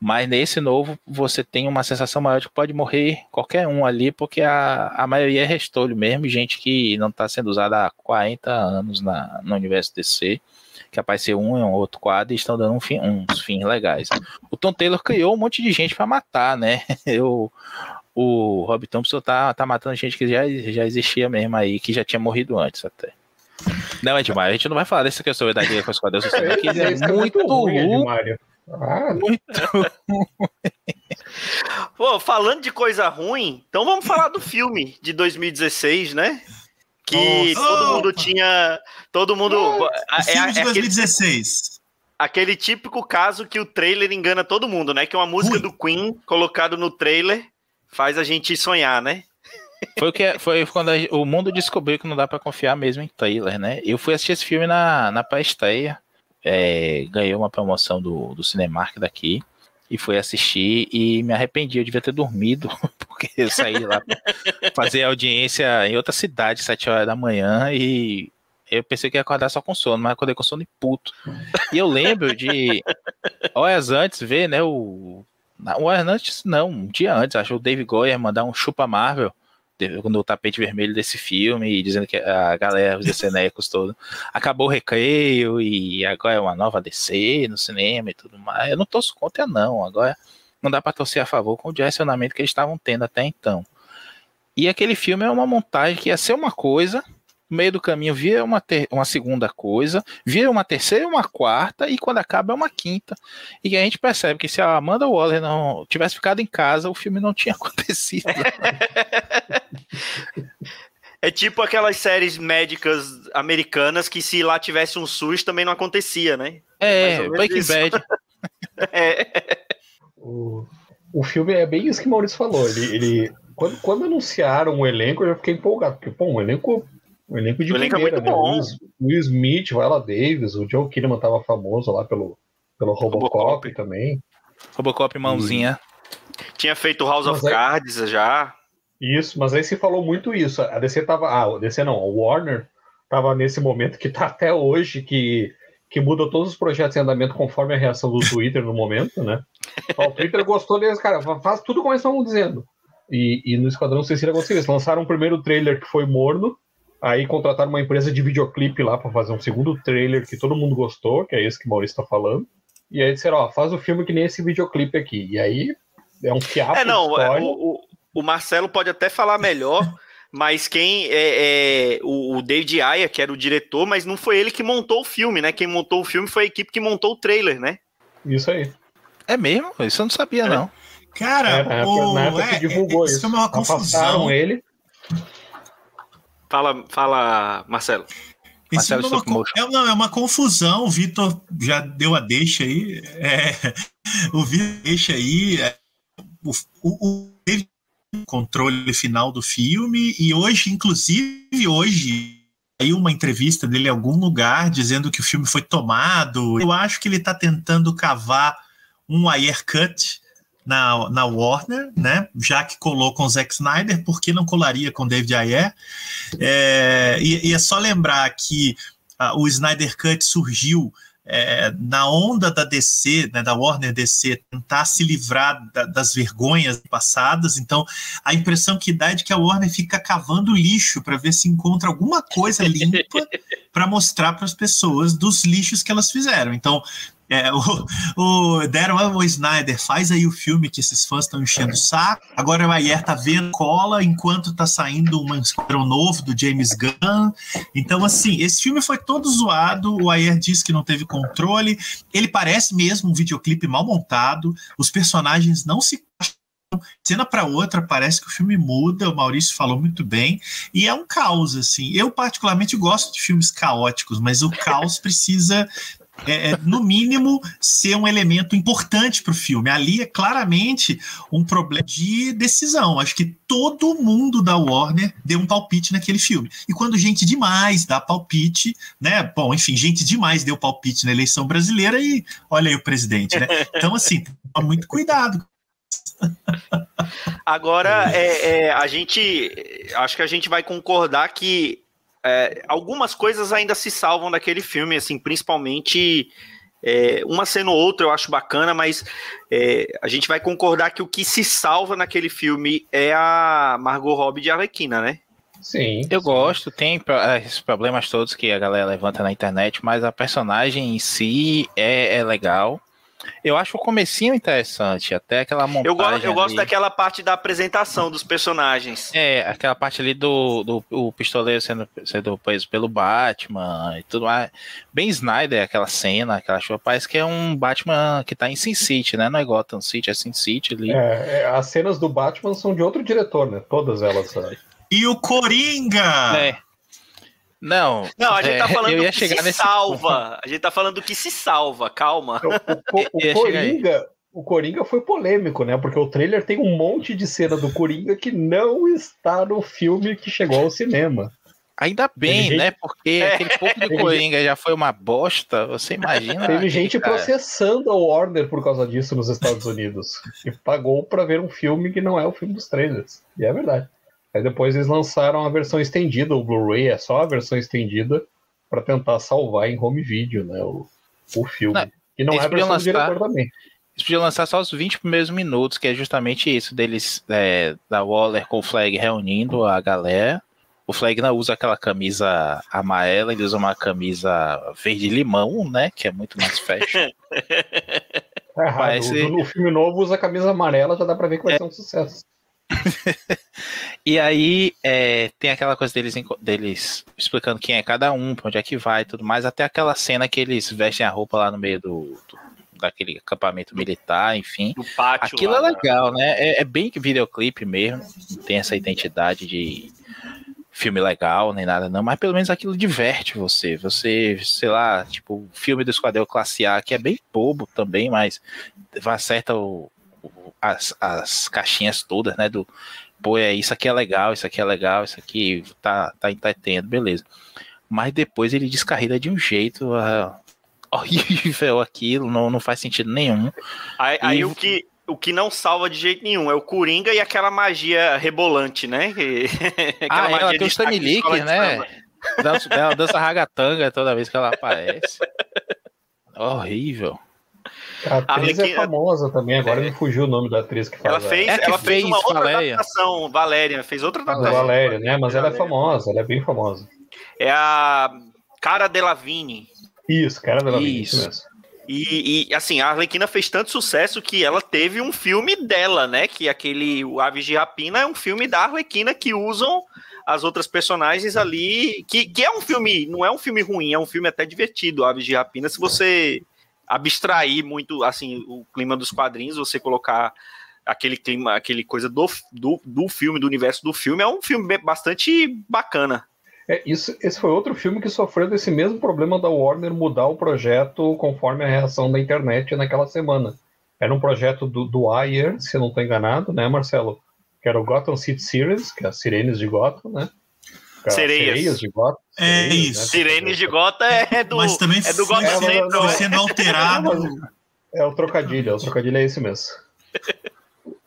Mas nesse novo, você tem uma sensação maior de que pode morrer qualquer um ali, porque a, a maioria é restolho mesmo, gente que não está sendo usada há 40 anos na, no universo DC, que apareceu um em um outro quadro e estão dando um fim, uns fins legais. O Tom Taylor criou um monte de gente para matar, né? *laughs* Eu, o Rob Thompson tá, tá matando gente que já, já existia mesmo aí, que já tinha morrido antes até. Não, é demais. A gente não vai falar dessa questão da guerra com os quadrinhos, *laughs* que é, é muito ruim. Ah. Muito *laughs* Pô, falando de coisa ruim, então vamos falar do filme de 2016, né? Que Nossa. todo mundo tinha. Todo mundo. É, filme de 2016. Aquele, aquele típico caso que o trailer engana todo mundo, né? Que é uma música do Queen colocado no trailer faz a gente sonhar, né? Foi, o que, foi quando a, o mundo descobriu que não dá para confiar mesmo em trailer, né? Eu fui assistir esse filme na, na pré-estreia, é, ganhei uma promoção do, do Cinemark daqui e fui assistir e me arrependi, eu devia ter dormido, *laughs* porque eu saí lá fazer audiência em outra cidade, sete horas da manhã, e eu pensei que ia acordar só com sono, mas acordei com sono e puto. E eu lembro de horas antes ver, né, o um antes, não, um dia antes, acho o Dave Goyer mandar um chupa Marvel no tapete vermelho desse filme, dizendo que a galera, os decenecos todos, acabou o recreio e agora é uma nova DC no cinema e tudo mais. Eu não torço contra, não. Agora não dá para torcer a favor com o direcionamento que eles estavam tendo até então. E aquele filme é uma montagem que ia ser uma coisa, no meio do caminho vira uma, ter, uma segunda coisa, vira uma terceira e uma quarta, e quando acaba é uma quinta. E a gente percebe que se a Amanda Waller não tivesse ficado em casa, o filme não tinha *laughs* acontecido. É tipo aquelas séries médicas americanas que se lá tivesse um SUS também não acontecia, né? É, Breaking Bad. *laughs* é. O, o filme é bem isso que o Maurício falou. Ele, ele quando, quando anunciaram o elenco, eu já fiquei empolgado, porque, pô, um elenco o elenco de o elenco primeira, é muito né? bom. O Will Smith, Viola Davis, o Joe Kinnaman tava famoso lá pelo, pelo Robocop, Robocop. também. Robocop mãozinha. E... Tinha feito House mas of aí... Cards já. Isso, mas aí se falou muito isso. A DC tava. Ah, a DC não, o Warner tava nesse momento que tá até hoje, que, que muda todos os projetos em andamento conforme a reação do Twitter no momento, né? *laughs* o Twitter gostou deles, cara, faz tudo como eles estão dizendo. E, e no Esquadrão Suicida aconteceu isso. Lançaram o primeiro trailer que foi morno, Aí contrataram uma empresa de videoclipe lá para fazer um segundo trailer que todo mundo gostou, que é esse que o Maurício está falando. E aí disseram, ó, faz o filme que nem esse videoclipe aqui. E aí é um fiapo. É, não, é, o, o, Marcelo pode até falar melhor, *laughs* mas quem é, é o, o, David Ayer, que era o diretor, mas não foi ele que montou o filme, né? Quem montou o filme foi a equipe que montou o trailer, né? Isso aí. É mesmo? Isso eu não sabia, é. não. Cara, é, na época, o... na época que divulgou isso. Isso é uma confusão. ele. Fala, fala Marcelo. Marcelo é, uma, é, não, é uma confusão. O Vitor já deu a deixa aí. É, *laughs* o Vitor deixa aí. É, o, o, o controle final do filme e hoje, inclusive hoje, aí uma entrevista dele em algum lugar dizendo que o filme foi tomado. Eu acho que ele está tentando cavar um wire cut na, na Warner, né? Já que colou com o Zack Snyder, por que não colaria com David Ayer? É, e, e, é só lembrar que uh, o Snyder Cut surgiu é, na onda da DC, né, da Warner DC, tentar se livrar da, das vergonhas passadas. Então, a impressão que dá é de que a Warner fica cavando lixo para ver se encontra alguma coisa limpa *laughs* para mostrar para as pessoas dos lixos que elas fizeram. Então, é, o, o deram ao Snyder, faz aí o filme que esses fãs estão enchendo o saco. Agora o Ayer tá vendo cola enquanto tá saindo um esquadrão novo do James Gunn. Então, assim, esse filme foi todo zoado. O Ayer disse que não teve controle. Ele parece mesmo um videoclipe mal montado. Os personagens não se cena para outra parece que o filme muda, o Maurício falou muito bem, e é um caos, assim. Eu, particularmente, gosto de filmes caóticos, mas o caos precisa é, é, no mínimo, ser um elemento importante para o filme. Ali é claramente um problema de decisão. Acho que todo mundo da Warner deu um palpite naquele filme. E quando gente demais dá palpite, né? Bom, enfim, gente demais deu palpite na eleição brasileira e olha aí o presidente, né? *laughs* Então, assim, muito cuidado Agora, é, é, a gente. Acho que a gente vai concordar que é, algumas coisas ainda se salvam daquele filme, assim, principalmente. É, uma cena ou outra eu acho bacana, mas é, a gente vai concordar que o que se salva naquele filme é a Margot Robbie de Arlequina, né? Sim. Eu sim. gosto, tem esses problemas todos que a galera levanta na internet, mas a personagem em si é, é legal. Eu acho o comecinho interessante, até aquela montagem. Eu, gosto, eu gosto daquela parte da apresentação dos personagens. É, aquela parte ali do, do o pistoleiro sendo, sendo preso pelo Batman e tudo mais. Bem Snyder, aquela cena, aquela show. Parece que é um Batman que tá em Sin City, né? Não é Gotham City, é Sin City ali. É, é, as cenas do Batman são de outro diretor, né? Todas elas. Sabe? E o Coringa! É. Não, não, a gente tá é, falando do que se nesse... salva. A gente tá falando do que se salva, calma. O, o, o Coringa, o Coringa foi polêmico, né? Porque o trailer tem um monte de cena do Coringa que não está no filme que chegou ao cinema. Ainda bem, Teve né? Gente... Porque aquele pouco de Coringa já foi uma bosta. Você imagina. Teve gente cara. processando a Warner por causa disso nos Estados Unidos. e pagou para ver um filme que não é o filme dos trailers. E é verdade. Aí depois eles lançaram a versão estendida, o Blu-ray é só a versão estendida para tentar salvar em home video, né, o, o filme. Não, e não é a versão lançar, do diretor também. Eles podiam lançar só os 20 primeiros minutos, que é justamente isso, deles, é, da Waller com o Flag reunindo a galera. O Flag não usa aquela camisa amarela, ele usa uma camisa verde-limão, né, que é muito mais fashion. *laughs* É Parece... no, no, filme novo usa a camisa amarela, já dá pra ver que vai é, ser um sucesso. *laughs* e aí é, tem aquela coisa deles, deles explicando quem é cada um, pra onde é que vai e tudo mais, até aquela cena que eles vestem a roupa lá no meio do, do daquele acampamento militar, enfim. Aquilo lá, é né? legal, né? É, é, bem videoclipe mesmo, tem essa identidade de filme legal, nem nada não, mas pelo menos aquilo diverte você. Você, sei lá, tipo, o filme do Esquadrão Classe A, que é bem bobo também, mas acerta o, as, as caixinhas todas, né? Do pô, é isso aqui é legal, isso aqui é legal, isso aqui tá, tá entretendo, beleza. Mas depois ele descarrila de um jeito uh, *laughs* horrível aquilo, não, não faz sentido nenhum. Aí, e... aí o que. O que não salva de jeito nenhum é o Coringa e aquela magia rebolante, né? *laughs* aquela ah, ela tem o Stanley né? Dança, ela dança ragatanga toda vez que ela aparece. *laughs* Horrível. A atriz é famosa também, agora é. me fugiu o nome da atriz que faz. Ela fez, é ela fez, uma outra Valéria. adaptação, Valéria, fez outra adaptação. Valéria, né? Mas ela é famosa, ela é bem famosa. É a Cara Delevingne. Isso, Cara Delevingne, isso. isso mesmo. E, e, assim, a Arlequina fez tanto sucesso que ela teve um filme dela, né? Que aquele o Aves de Rapina é um filme da Arlequina que usam as outras personagens ali. Que, que é um filme, não é um filme ruim, é um filme até divertido, Aves de Rapina, se você abstrair muito assim o clima dos quadrinhos, você colocar aquele clima, aquele coisa do, do, do filme, do universo do filme, é um filme bastante bacana. É, isso, esse foi outro filme que sofreu desse mesmo problema da Warner mudar o projeto conforme a reação da internet naquela semana. Era um projeto do, do Ayer, se eu não estou enganado, né, Marcelo? Que era o Gotham City Series, que é as Sirenes de Gotham, né? Sereias. Sereias de Gota. É Sereias, isso. Né? Sirenes de Gota é do, Mas também é do Gota é, Central. Foi sendo alterado. *laughs* É o trocadilho, é o trocadilho é esse mesmo.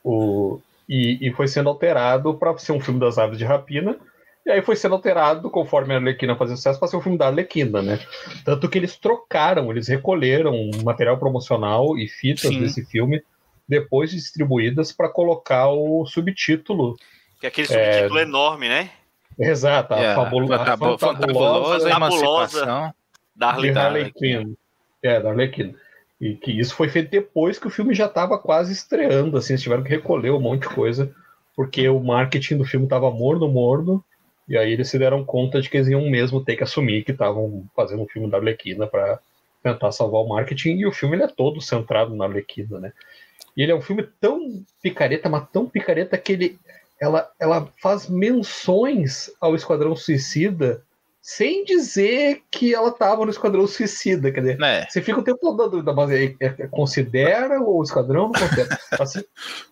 o, e, e foi sendo alterado para ser um filme das aves de rapina. E aí foi sendo alterado conforme a Arlequina fazia sucesso para ser um filme da Arlequina, né? Tanto que eles trocaram, eles recolheram material promocional e fitas Sim. desse filme depois distribuídas para colocar o subtítulo. Que é aquele subtítulo é, enorme, né? Exato, a, é, fabul a, a fabulosa, emancipação da Arlequina. É, da Arlequina. E que isso foi feito depois que o filme já estava quase estreando, assim, eles tiveram que recolher um monte de coisa, porque o marketing do filme estava morno, morno, e aí eles se deram conta de que eles iam mesmo ter que assumir que estavam fazendo um filme da Arlequina para tentar salvar o marketing, e o filme ele é todo centrado na Arlequina, né? E ele é um filme tão picareta, mas tão picareta que ele ela, ela faz menções ao Esquadrão Suicida sem dizer que ela estava no Esquadrão Suicida. Quer dizer, é. você fica o tempo todo na dúvida, mas é, é, considera o Esquadrão? *laughs* assim,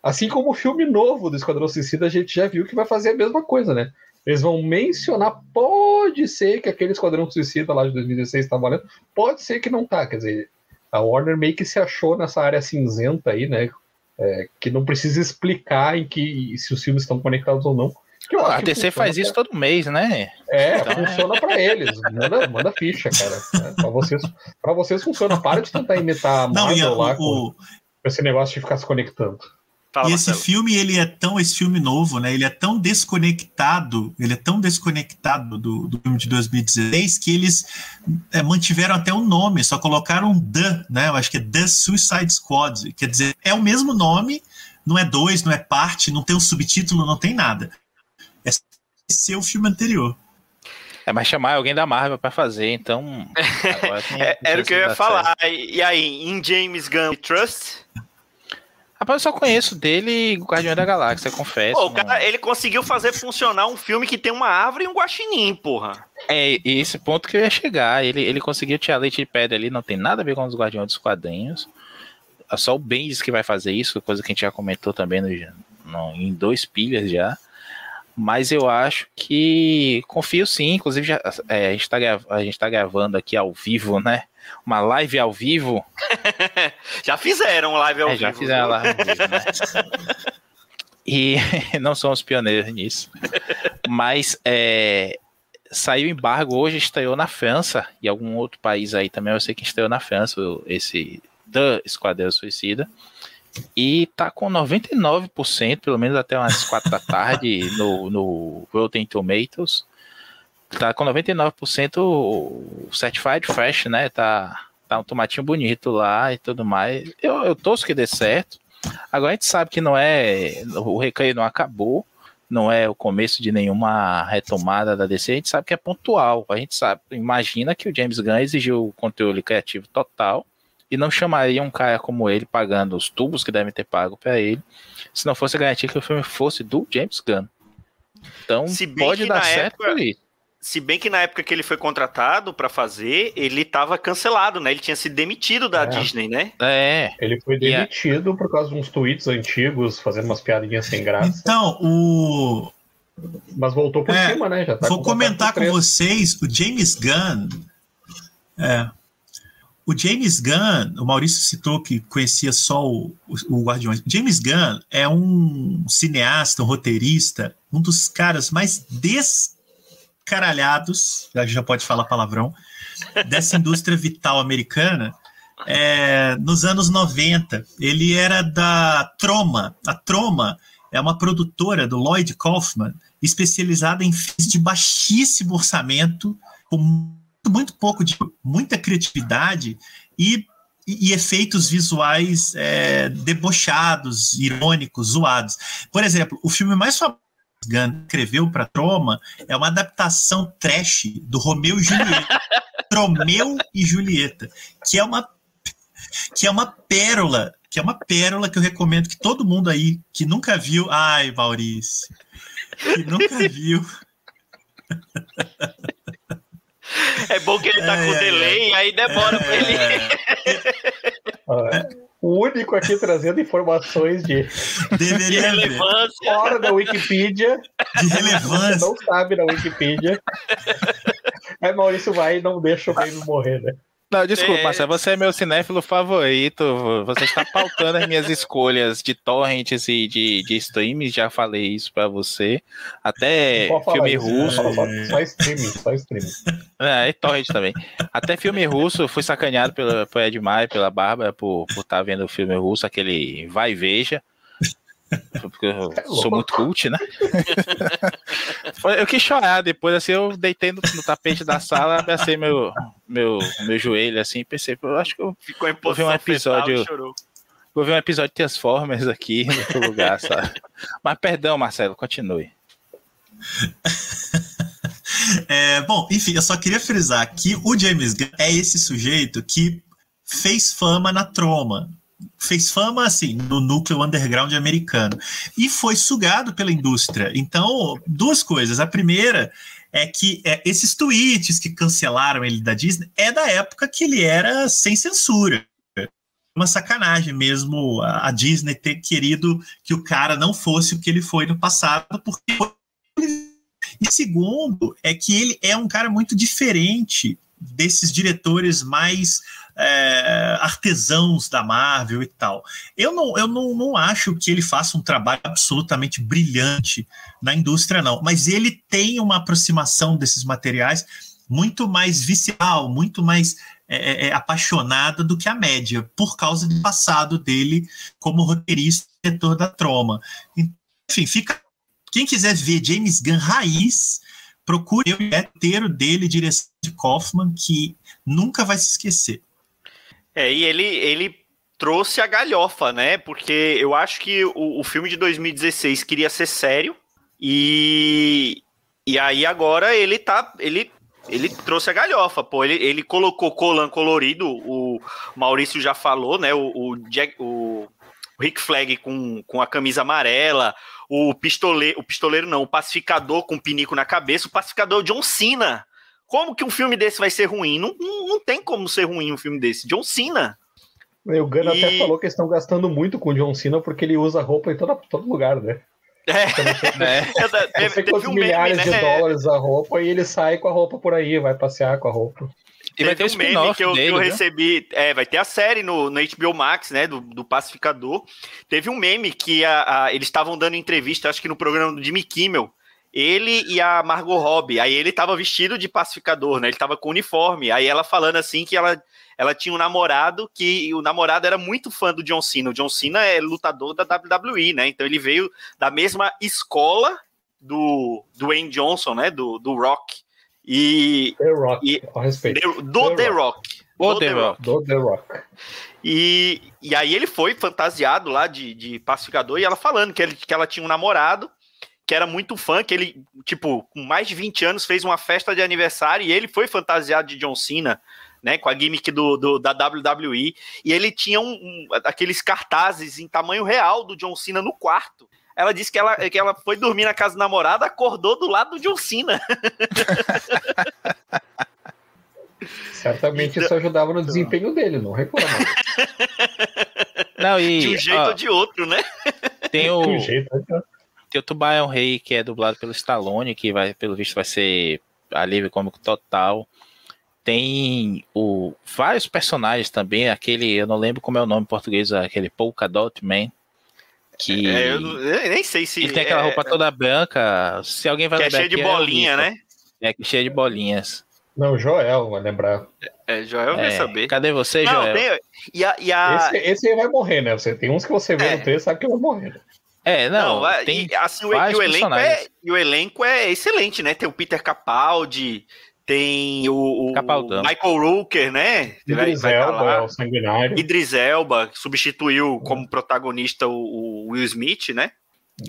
assim como o filme novo do Esquadrão Suicida, a gente já viu que vai fazer a mesma coisa, né? Eles vão mencionar, pode ser que aquele Esquadrão Suicida lá de 2016 está valendo, pode ser que não tá. Quer dizer, a Warner meio que se achou nessa área cinzenta aí, né? É, que não precisa explicar em que se os filmes estão conectados ou não. a DC faz isso todo mês, né? É, então, funciona é... para eles. Manda, manda ficha, cara. É, para vocês, pra vocês funciona. Para de tentar imitar a Marvel não, lá o, com, com esse negócio de ficar se conectando. Fala, e esse Marcelo. filme, ele é tão, esse filme novo, né? Ele é tão desconectado, ele é tão desconectado do, do filme de 2016 que eles é, mantiveram até o nome, só colocaram The, né? Eu acho que é The Suicide Squad. Quer dizer, é o mesmo nome, não é dois, não é parte, não tem um subtítulo, não tem nada. É ser o filme anterior. É, mas chamar alguém da Marvel para fazer, então. *laughs* é, era o que eu ia falar. E aí, em James Gunn Trust? Rapaz, eu só conheço dele Guardião da Galáxia, confesso. Pô, o cara, ele conseguiu fazer funcionar um filme que tem uma árvore e um guaxinim, porra. É, esse ponto que eu ia chegar. Ele, ele conseguiu tirar leite de pedra ali, não tem nada a ver com os Guardiões dos Quadrinhos. É só o Bendis que vai fazer isso, coisa que a gente já comentou também no, no, em dois pilhas já. Mas eu acho que confio sim. Inclusive, já, é, a, gente tá, a gente tá gravando aqui ao vivo, né? Uma live ao vivo. *laughs* já fizeram live ao é, vivo. Já fizeram live ao vivo, né? *laughs* e *laughs* não somos pioneiros nisso. Mas é, saiu embargo hoje, estreou na França e algum outro país aí também. Eu sei que estreou na França esse The Esquadrão Suicida. E tá com 99%, pelo menos até umas 4 da tarde, no, no Rotten Tomatoes tá com 99% o Certified Fresh, né? Tá, tá um tomatinho bonito lá e tudo mais. Eu, eu torço que dê certo. Agora a gente sabe que não é. O recreio não acabou, não é o começo de nenhuma retomada da DC, a gente sabe que é pontual. A gente sabe, imagina que o James Gunn exigiu o conteúdo criativo total e não chamaria um cara como ele pagando os tubos que devem ter pago para ele, se não fosse garantir que o filme fosse do James Gunn. Então pode dar certo época, por isso. Se bem que na época que ele foi contratado para fazer, ele estava cancelado, né? Ele tinha sido demitido da é. Disney, né? É. Ele foi demitido yeah. por causa de uns tweets antigos, fazendo umas piadinhas sem graça. Então, o. Mas voltou por é, cima, né? Tá vou comentar com vocês o James Gunn. É. O James Gunn, o Maurício citou que conhecia só o, o, o Guardiões. James Gunn é um cineasta, um roteirista, um dos caras mais des caralhados, já, já pode falar palavrão, dessa indústria vital americana é, nos anos 90. Ele era da Troma. A Troma é uma produtora do Lloyd Kaufman, especializada em filmes de baixíssimo orçamento, com muito, muito pouco de muita criatividade e, e, e efeitos visuais é, debochados, irônicos, zoados. Por exemplo, o filme mais famoso Gunn escreveu para Troma é uma adaptação trash do Romeu e Julieta. *laughs* Romeu e Julieta, que é uma que é uma pérola, que é uma pérola que eu recomendo que todo mundo aí que nunca viu, ai, Maurício, que nunca *laughs* viu. É bom que ele tá é, com delay, é, aí demora é, pra ele. *laughs* É o único aqui trazendo informações de, de relevância fora da Wikipedia. De relevância. Não sabe na Wikipedia. Aí Maurício vai e não deixa o Baby morrer, né? Não, desculpa, é... Marcelo, você é meu cinéfilo favorito. Você está pautando as minhas escolhas de torrents e de, de streams. Já falei isso para você. Até filme isso, né? russo. Né? Só, streaming, só streaming. É, e torrent também. Até filme russo, fui sacaneado pelo, pelo Ed Maia, pela Bárbara, por estar tá vendo o filme russo, aquele Vai e Veja. Porque eu é sou muito cult, né? *laughs* eu quis chorar depois, assim, eu deitei no, no tapete da sala, abracei meu, meu, meu joelho, assim, pensei, eu acho que eu Ficou em vou ver um episódio. Fetal, vou ver um episódio de Transformers aqui no outro lugar, sabe? Mas perdão, Marcelo, continue. *laughs* É, bom, enfim, eu só queria frisar que o James Gunn é esse sujeito que fez fama na troma fez fama assim no núcleo underground americano e foi sugado pela indústria. Então, duas coisas. A primeira é que é, esses tweets que cancelaram ele da Disney é da época que ele era sem censura. Uma sacanagem mesmo a, a Disney ter querido que o cara não fosse o que ele foi no passado, porque e segundo é que ele é um cara muito diferente desses diretores mais é, artesãos da Marvel e tal. Eu, não, eu não, não acho que ele faça um trabalho absolutamente brilhante na indústria, não, mas ele tem uma aproximação desses materiais muito mais visceral, muito mais é, é, é apaixonada do que a média, por causa do passado dele como roteirista e diretor da Troma. Enfim, fica. Quem quiser ver James Gunn raiz, procure o roteiro dele, direção de Kaufman, que nunca vai se esquecer. É, e ele, ele trouxe a galhofa, né? Porque eu acho que o, o filme de 2016 queria ser sério, e, e aí agora ele tá. Ele ele trouxe a galhofa, pô. Ele, ele colocou colan colorido, o Maurício já falou, né? O, o, Jack, o Rick Flag com, com a camisa amarela, o pistoleiro, o pistoleiro não, o pacificador com o pinico na cabeça, o pacificador John Cena. Como que um filme desse vai ser ruim? Não, não, não tem como ser ruim um filme desse. John Cena. O Gunn e... até falou que eles estão gastando muito com o John Cena porque ele usa roupa em toda, todo lugar, né? É, *laughs* é. *laughs* Teve, teve um milhares meme, né? de dólares a roupa e ele sai com a roupa por aí, vai passear com a roupa. E vai ter um meme que eu, dele, que eu recebi. É, vai ter a série no, no HBO Max, né? Do, do Pacificador. Teve um meme que a, a eles estavam dando entrevista, acho que no programa do Jimmy Kimmel. Ele e a Margot Robbie. Aí ele tava vestido de pacificador, né? Ele tava com uniforme. Aí ela falando assim que ela ela tinha um namorado que o namorado era muito fã do John Cena. O John Cena é lutador da WWE, né? Então ele veio da mesma escola do Dwayne Johnson, né? Do, do Rock. E. The Rock, e, a respeito. Do The, The Rock. Do The Rock. Do The Rock. E, e aí ele foi fantasiado lá de, de pacificador e ela falando que, ele, que ela tinha um namorado que era muito fã, que ele, tipo, com mais de 20 anos, fez uma festa de aniversário e ele foi fantasiado de John Cena né, com a gimmick do, do da WWE, e ele tinha um, um, aqueles cartazes em tamanho real do John Cena no quarto. Ela disse que ela, que ela foi dormir na casa do namorado, acordou do lado do John Cena. *laughs* Certamente então, isso ajudava no desempenho dele, não reclama. Não, e, de um jeito ó, ou de outro, né? Tem o, um jeito, tem o Tubarão Rei, que é dublado pelo Stallone, que vai, pelo visto vai ser alívio cômico total. Tem o, vários personagens também, aquele, eu não lembro como é o nome em português, aquele Polka Dot Man. Que é, eu, eu, nem sei se. Ele tem aquela é, roupa toda branca. Se alguém vai que lembrar. É cheio de bolinha, é né? É, cheio de bolinhas. Não, Joel, vai lembrar. É, Joel vai é, saber. Cadê você, não, Joel? Tem, e a, e a... Esse, esse aí vai morrer, né? Você tem uns que você vê é. no texto sabe que vai morrer. Né? É, não. não tem assim, o, o elenco é, e o elenco é excelente, né? Tem o Peter Capaldi, tem o, o Michael Rooker, né? Idris vai, vai Elba, é o sanguinário. Idris Elba, que substituiu como protagonista o, o, Will Smith, né?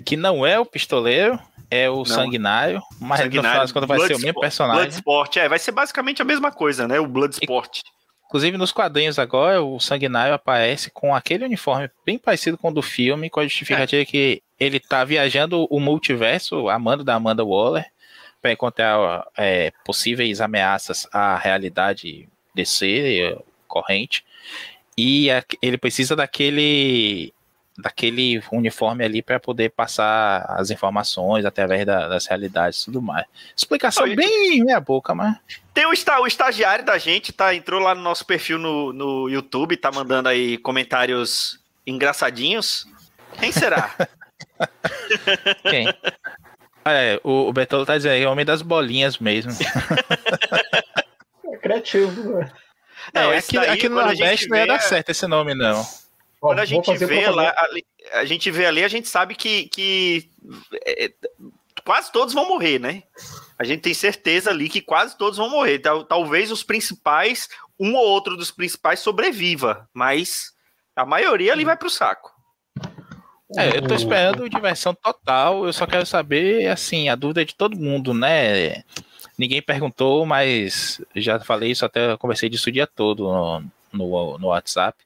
Que não é o pistoleiro, é o não. sanguinário, mas sanguinário, no final das contas vai ser o mesmo personagem. Bloodsport, é, vai ser basicamente a mesma coisa, né? O Bloodsport. Inclusive nos quadrinhos agora, o Sanguinário aparece com aquele uniforme bem parecido com o do filme, com a justificativa é. que ele tá viajando o multiverso, amando da Amanda Waller, para encontrar é, possíveis ameaças à realidade DC corrente. E ele precisa daquele daquele uniforme ali para poder passar as informações através da, das realidades e tudo mais. Explicação Oi. bem meia boca, mas. Tem o, o estagiário da gente, tá? Entrou lá no nosso perfil no, no YouTube, tá mandando aí comentários engraçadinhos. Quem será? *laughs* Quem? É, o, o Betolo tá dizendo, é homem das bolinhas mesmo. *laughs* é criativo, né? Não, é, aqui, daí, aqui no Nordeste não ia dar certo esse nome, não. Quando a gente vê lá, a, a, gente vê ali, a gente sabe que, que é, quase todos vão morrer, né? A gente tem certeza ali que quase todos vão morrer. Tal, talvez os principais, um ou outro dos principais sobreviva, mas a maioria ali vai pro saco. É, eu tô esperando diversão total. Eu só quero saber, assim, a dúvida de todo mundo, né? Ninguém perguntou, mas já falei isso, até conversei disso o dia todo no, no, no WhatsApp.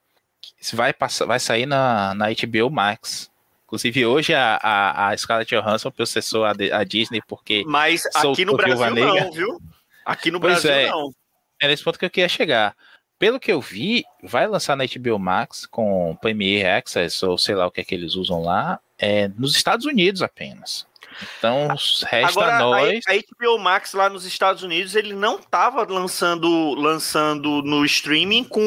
Vai, passar, vai sair na, na HBO Max. Inclusive, hoje a, a, a Scarlett Johansson processou a, a Disney porque. Mas aqui no Brasil não, viu? Aqui no pois Brasil é, não. É nesse ponto que eu queria chegar pelo que eu vi, vai lançar na HBO Max com Premiere Access, ou sei lá o que é que eles usam lá, é, nos Estados Unidos apenas. Então, resta Agora, nós. A, a HBO Max lá nos Estados Unidos, ele não estava lançando, lançando no streaming com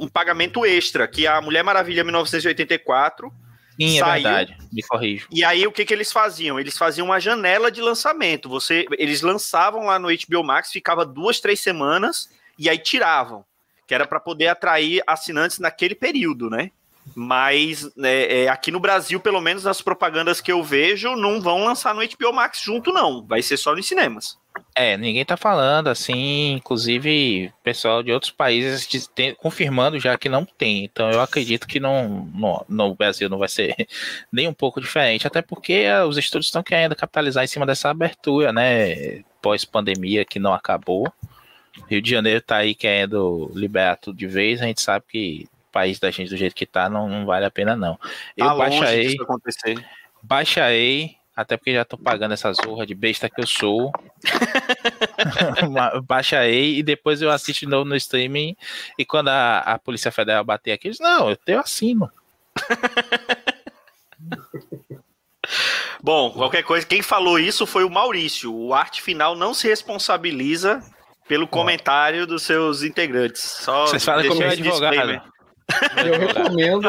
um pagamento extra, que a Mulher Maravilha 1984 Sim, é saiu, verdade. Me corrijo. E aí, o que, que eles faziam? Eles faziam uma janela de lançamento. Você, eles lançavam lá no HBO Max, ficava duas, três semanas, e aí tiravam. Que era para poder atrair assinantes naquele período, né? Mas é, é, aqui no Brasil, pelo menos nas propagandas que eu vejo, não vão lançar no HBO Max junto, não. Vai ser só nos cinemas. É, ninguém tá falando assim, inclusive pessoal de outros países confirmando já que não tem. Então eu acredito que não, no, no Brasil não vai ser *laughs* nem um pouco diferente, até porque os estúdios estão querendo capitalizar em cima dessa abertura, né? Pós-pandemia que não acabou. Rio de Janeiro tá aí querendo liberar tudo de vez, a gente sabe que país da gente do jeito que tá não, não vale a pena não. Eu tá baixei, baixei até porque já tô pagando essa zorra de besta que eu sou. *laughs* Baixa aí e depois eu assisto de novo no streaming. E quando a, a Polícia Federal bater aqui, eu diz, não, eu tenho assino. *laughs* Bom, qualquer coisa, quem falou isso foi o Maurício. O arte final não se responsabiliza pelo comentário dos seus integrantes. Só Vocês falam como advogado. *laughs* Eu recomendo,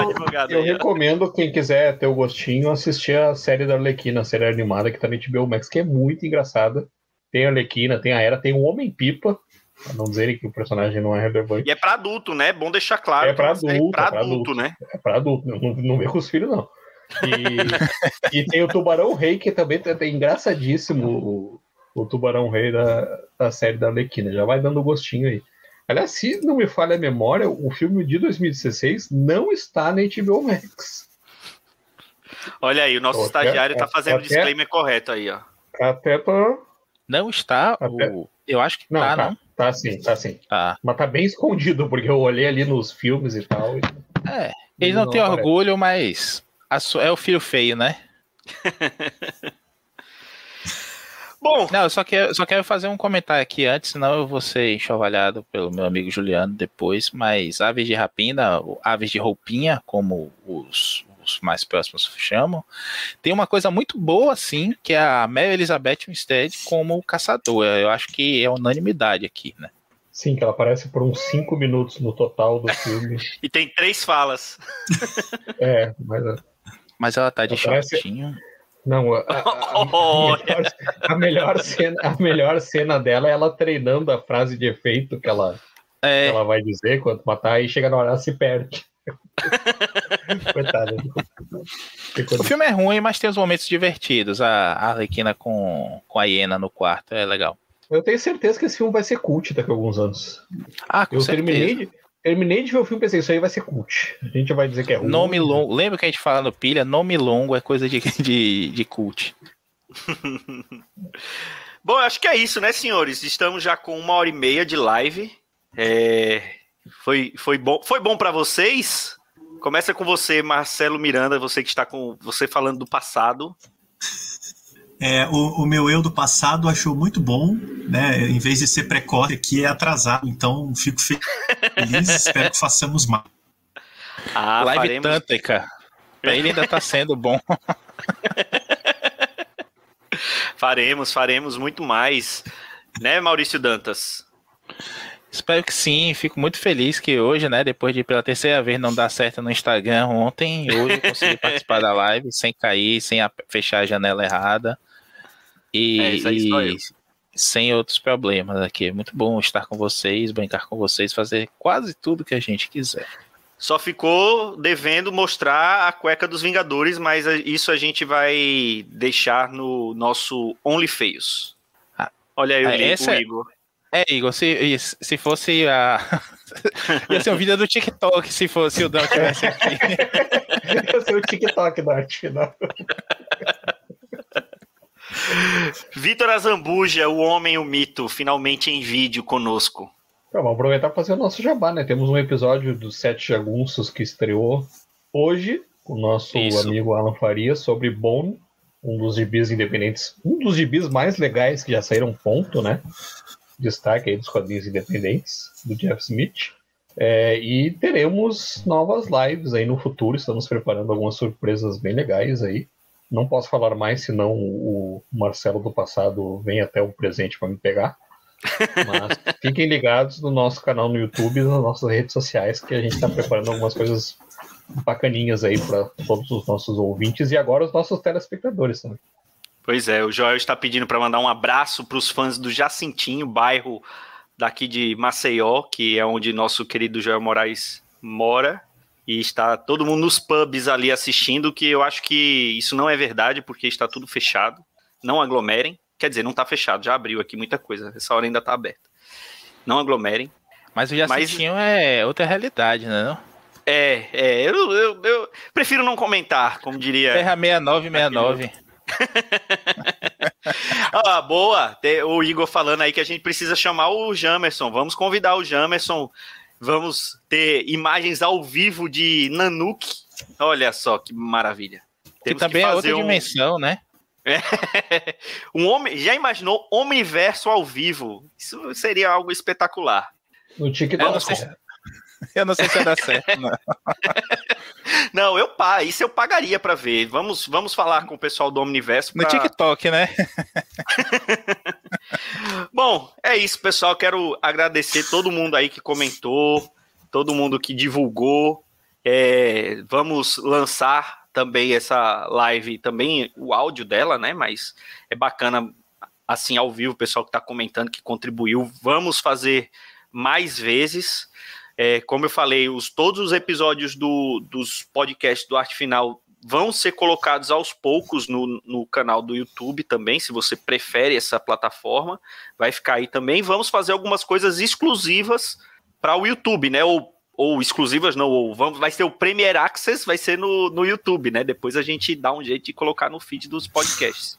eu recomendo quem quiser ter o gostinho assistir a série da Arlequina, a série animada que tá no HBO Max, que é muito engraçada. Tem a Arlequina, tem a Era, tem o Homem-Pipa, pra não dizerem que o personagem não é relevante. E é pra adulto, né? Bom deixar claro. É pra adulto, é pra, pra adulto, adulto, né? É pra adulto, não, não vê com os filhos, não. E, e tem o Tubarão Rei, que também é engraçadíssimo, o, o Tubarão Rei da, da série da Arlequina. Já vai dando gostinho aí. Aliás, se não me falha a memória, o filme de 2016 não está na HBO Max. Olha aí, o nosso até, estagiário está fazendo o disclaimer correto aí, ó. Até pra... Não está, até... o... eu acho que não, tá, tá, não. Tá sim, tá sim. Tá. Mas tá bem escondido, porque eu olhei ali nos filmes e tal. E... É, ele não, não tem aparece. orgulho, mas é o filho feio, né? *laughs* Bom. Não, eu só quero, só quero fazer um comentário aqui antes, senão eu vou ser enxovalhado pelo meu amigo Juliano depois. Mas aves de rapina, aves de roupinha, como os, os mais próximos chamam, tem uma coisa muito boa, assim, que é a Mary Elizabeth Winstead como caçadora. Eu acho que é unanimidade aqui, né? Sim, que ela aparece por uns 5 minutos no total do filme. *laughs* e tem três falas. é, mas. Mas ela tá de aparece... shortinho. Não, a, a, a, *laughs* melhor, a, melhor, cena, a melhor cena dela é ela treinando a frase de efeito que ela, é. que ela vai dizer quando matar e chega na hora ela se perde. *laughs* Coitada. O filme é ruim, mas tem os momentos divertidos. A Arlequina com, com a hiena no quarto é legal. Eu tenho certeza que esse filme vai ser cult daqui a alguns anos. Ah, com eu certeza. terminei de, Terminei de ver o filme e pensei, isso aí vai ser cult. A gente vai dizer que é ruim. Nome longo. Lembra que a gente fala no pilha? Nome longo é coisa de, *laughs* de, de cult. *laughs* Bom, acho que é isso, né, senhores? Estamos já com uma hora e meia de live. É... Foi, foi bom, foi bom para vocês? Começa com você, Marcelo Miranda, você que está com você falando do passado. É, o, o, meu eu do passado achou muito bom, né? Em vez de ser precoce, aqui é atrasado. Então, fico feliz espero que façamos mais. Ah, Live faremos... Tântrica. Pra ele ainda tá sendo bom. *laughs* faremos, faremos muito mais. Né, Maurício Dantas? Espero que sim, fico muito feliz que hoje, né, depois de pela terceira vez não dar certo no Instagram ontem, hoje eu consegui participar da live sem cair, sem fechar a janela errada. E, é, e sem outros problemas aqui. É muito bom estar com vocês, brincar com vocês, fazer quase tudo que a gente quiser. Só ficou devendo mostrar a cueca dos Vingadores, mas isso a gente vai deixar no nosso OnlyFeios. Ah, Olha aí o, ah, essa... o é Igor. É, Igor, se, se fosse a. *laughs* *laughs* Ia ser um vídeo do TikTok se fosse o Dan tivesse aqui. *laughs* Ia ser o TikTok final. Vitor Azambuja, o homem, o mito, finalmente em vídeo conosco. Então, vamos aproveitar para fazer o nosso jabá, né? Temos um episódio dos Sete Jagunços que estreou hoje, com o nosso Isso. amigo Alan Faria, sobre Bone, um dos gibis independentes, um dos gibis mais legais que já saíram ponto, né? Destaque aí dos quadrinhos independentes, do Jeff Smith. É, e teremos novas lives aí no futuro, estamos preparando algumas surpresas bem legais aí. Não posso falar mais, senão o Marcelo do passado vem até o presente para me pegar. Mas *laughs* fiquem ligados no nosso canal no YouTube e nas nossas redes sociais, que a gente está preparando algumas coisas bacaninhas aí para todos os nossos ouvintes e agora os nossos telespectadores também. Pois é, o Joel está pedindo para mandar um abraço para os fãs do Jacintinho, bairro daqui de Maceió, que é onde nosso querido Joel Moraes mora. E está todo mundo nos pubs ali assistindo, que eu acho que isso não é verdade, porque está tudo fechado. Não aglomerem. Quer dizer, não está fechado, já abriu aqui muita coisa. Essa hora ainda está aberta. Não aglomerem. Mas o Jacintinho Mas... é outra realidade, né? Não? É, é. Eu, eu, eu, prefiro não comentar, como diria. Terra 6969. *laughs* ah, boa. O Igor falando aí que a gente precisa chamar o Jamerson. Vamos convidar o Jamerson. Vamos ter imagens ao vivo de Nanuki. Olha só que maravilha. que também que é outra um... dimensão, né? É. *laughs* um homem, já imaginou Omniverso ao vivo? Isso seria algo espetacular. No TikTok. *laughs* Eu não sei se vai dar certo, não. *laughs* não, eu pá, isso eu pagaria para ver. Vamos, vamos falar com o pessoal do Omniverso. Pra... No TikTok, né? Bom, é isso, pessoal. Quero agradecer todo mundo aí que comentou, todo mundo que divulgou. É, vamos lançar também essa live, também o áudio dela, né? Mas é bacana assim ao vivo, o pessoal que está comentando, que contribuiu. Vamos fazer mais vezes. É, como eu falei, os, todos os episódios do, dos podcasts do Arte Final vão ser colocados aos poucos no, no canal do YouTube também, se você prefere essa plataforma, vai ficar aí também. Vamos fazer algumas coisas exclusivas para o YouTube, né? Ou, ou exclusivas não, ou vamos, vai ser o Premier Access, vai ser no, no YouTube, né? Depois a gente dá um jeito de colocar no feed dos podcasts.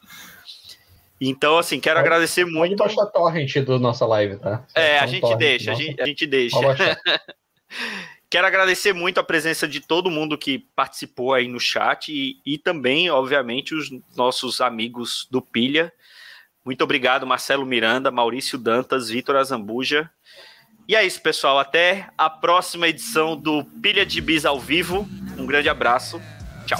Então, assim, quero pode, agradecer muito. Pode baixar torrent do nossa live, tá? é, a gente, deixa, a gente, a gente deixa, *laughs* quero agradecer muito a presença de todo mundo que participou aí no chat e, e também, obviamente, os nossos amigos do Pilha. Muito obrigado, Marcelo Miranda, Maurício Dantas, Vitor Azambuja. E é isso, pessoal. Até a próxima edição do Pilha de Bis ao vivo. Um grande abraço. Tchau.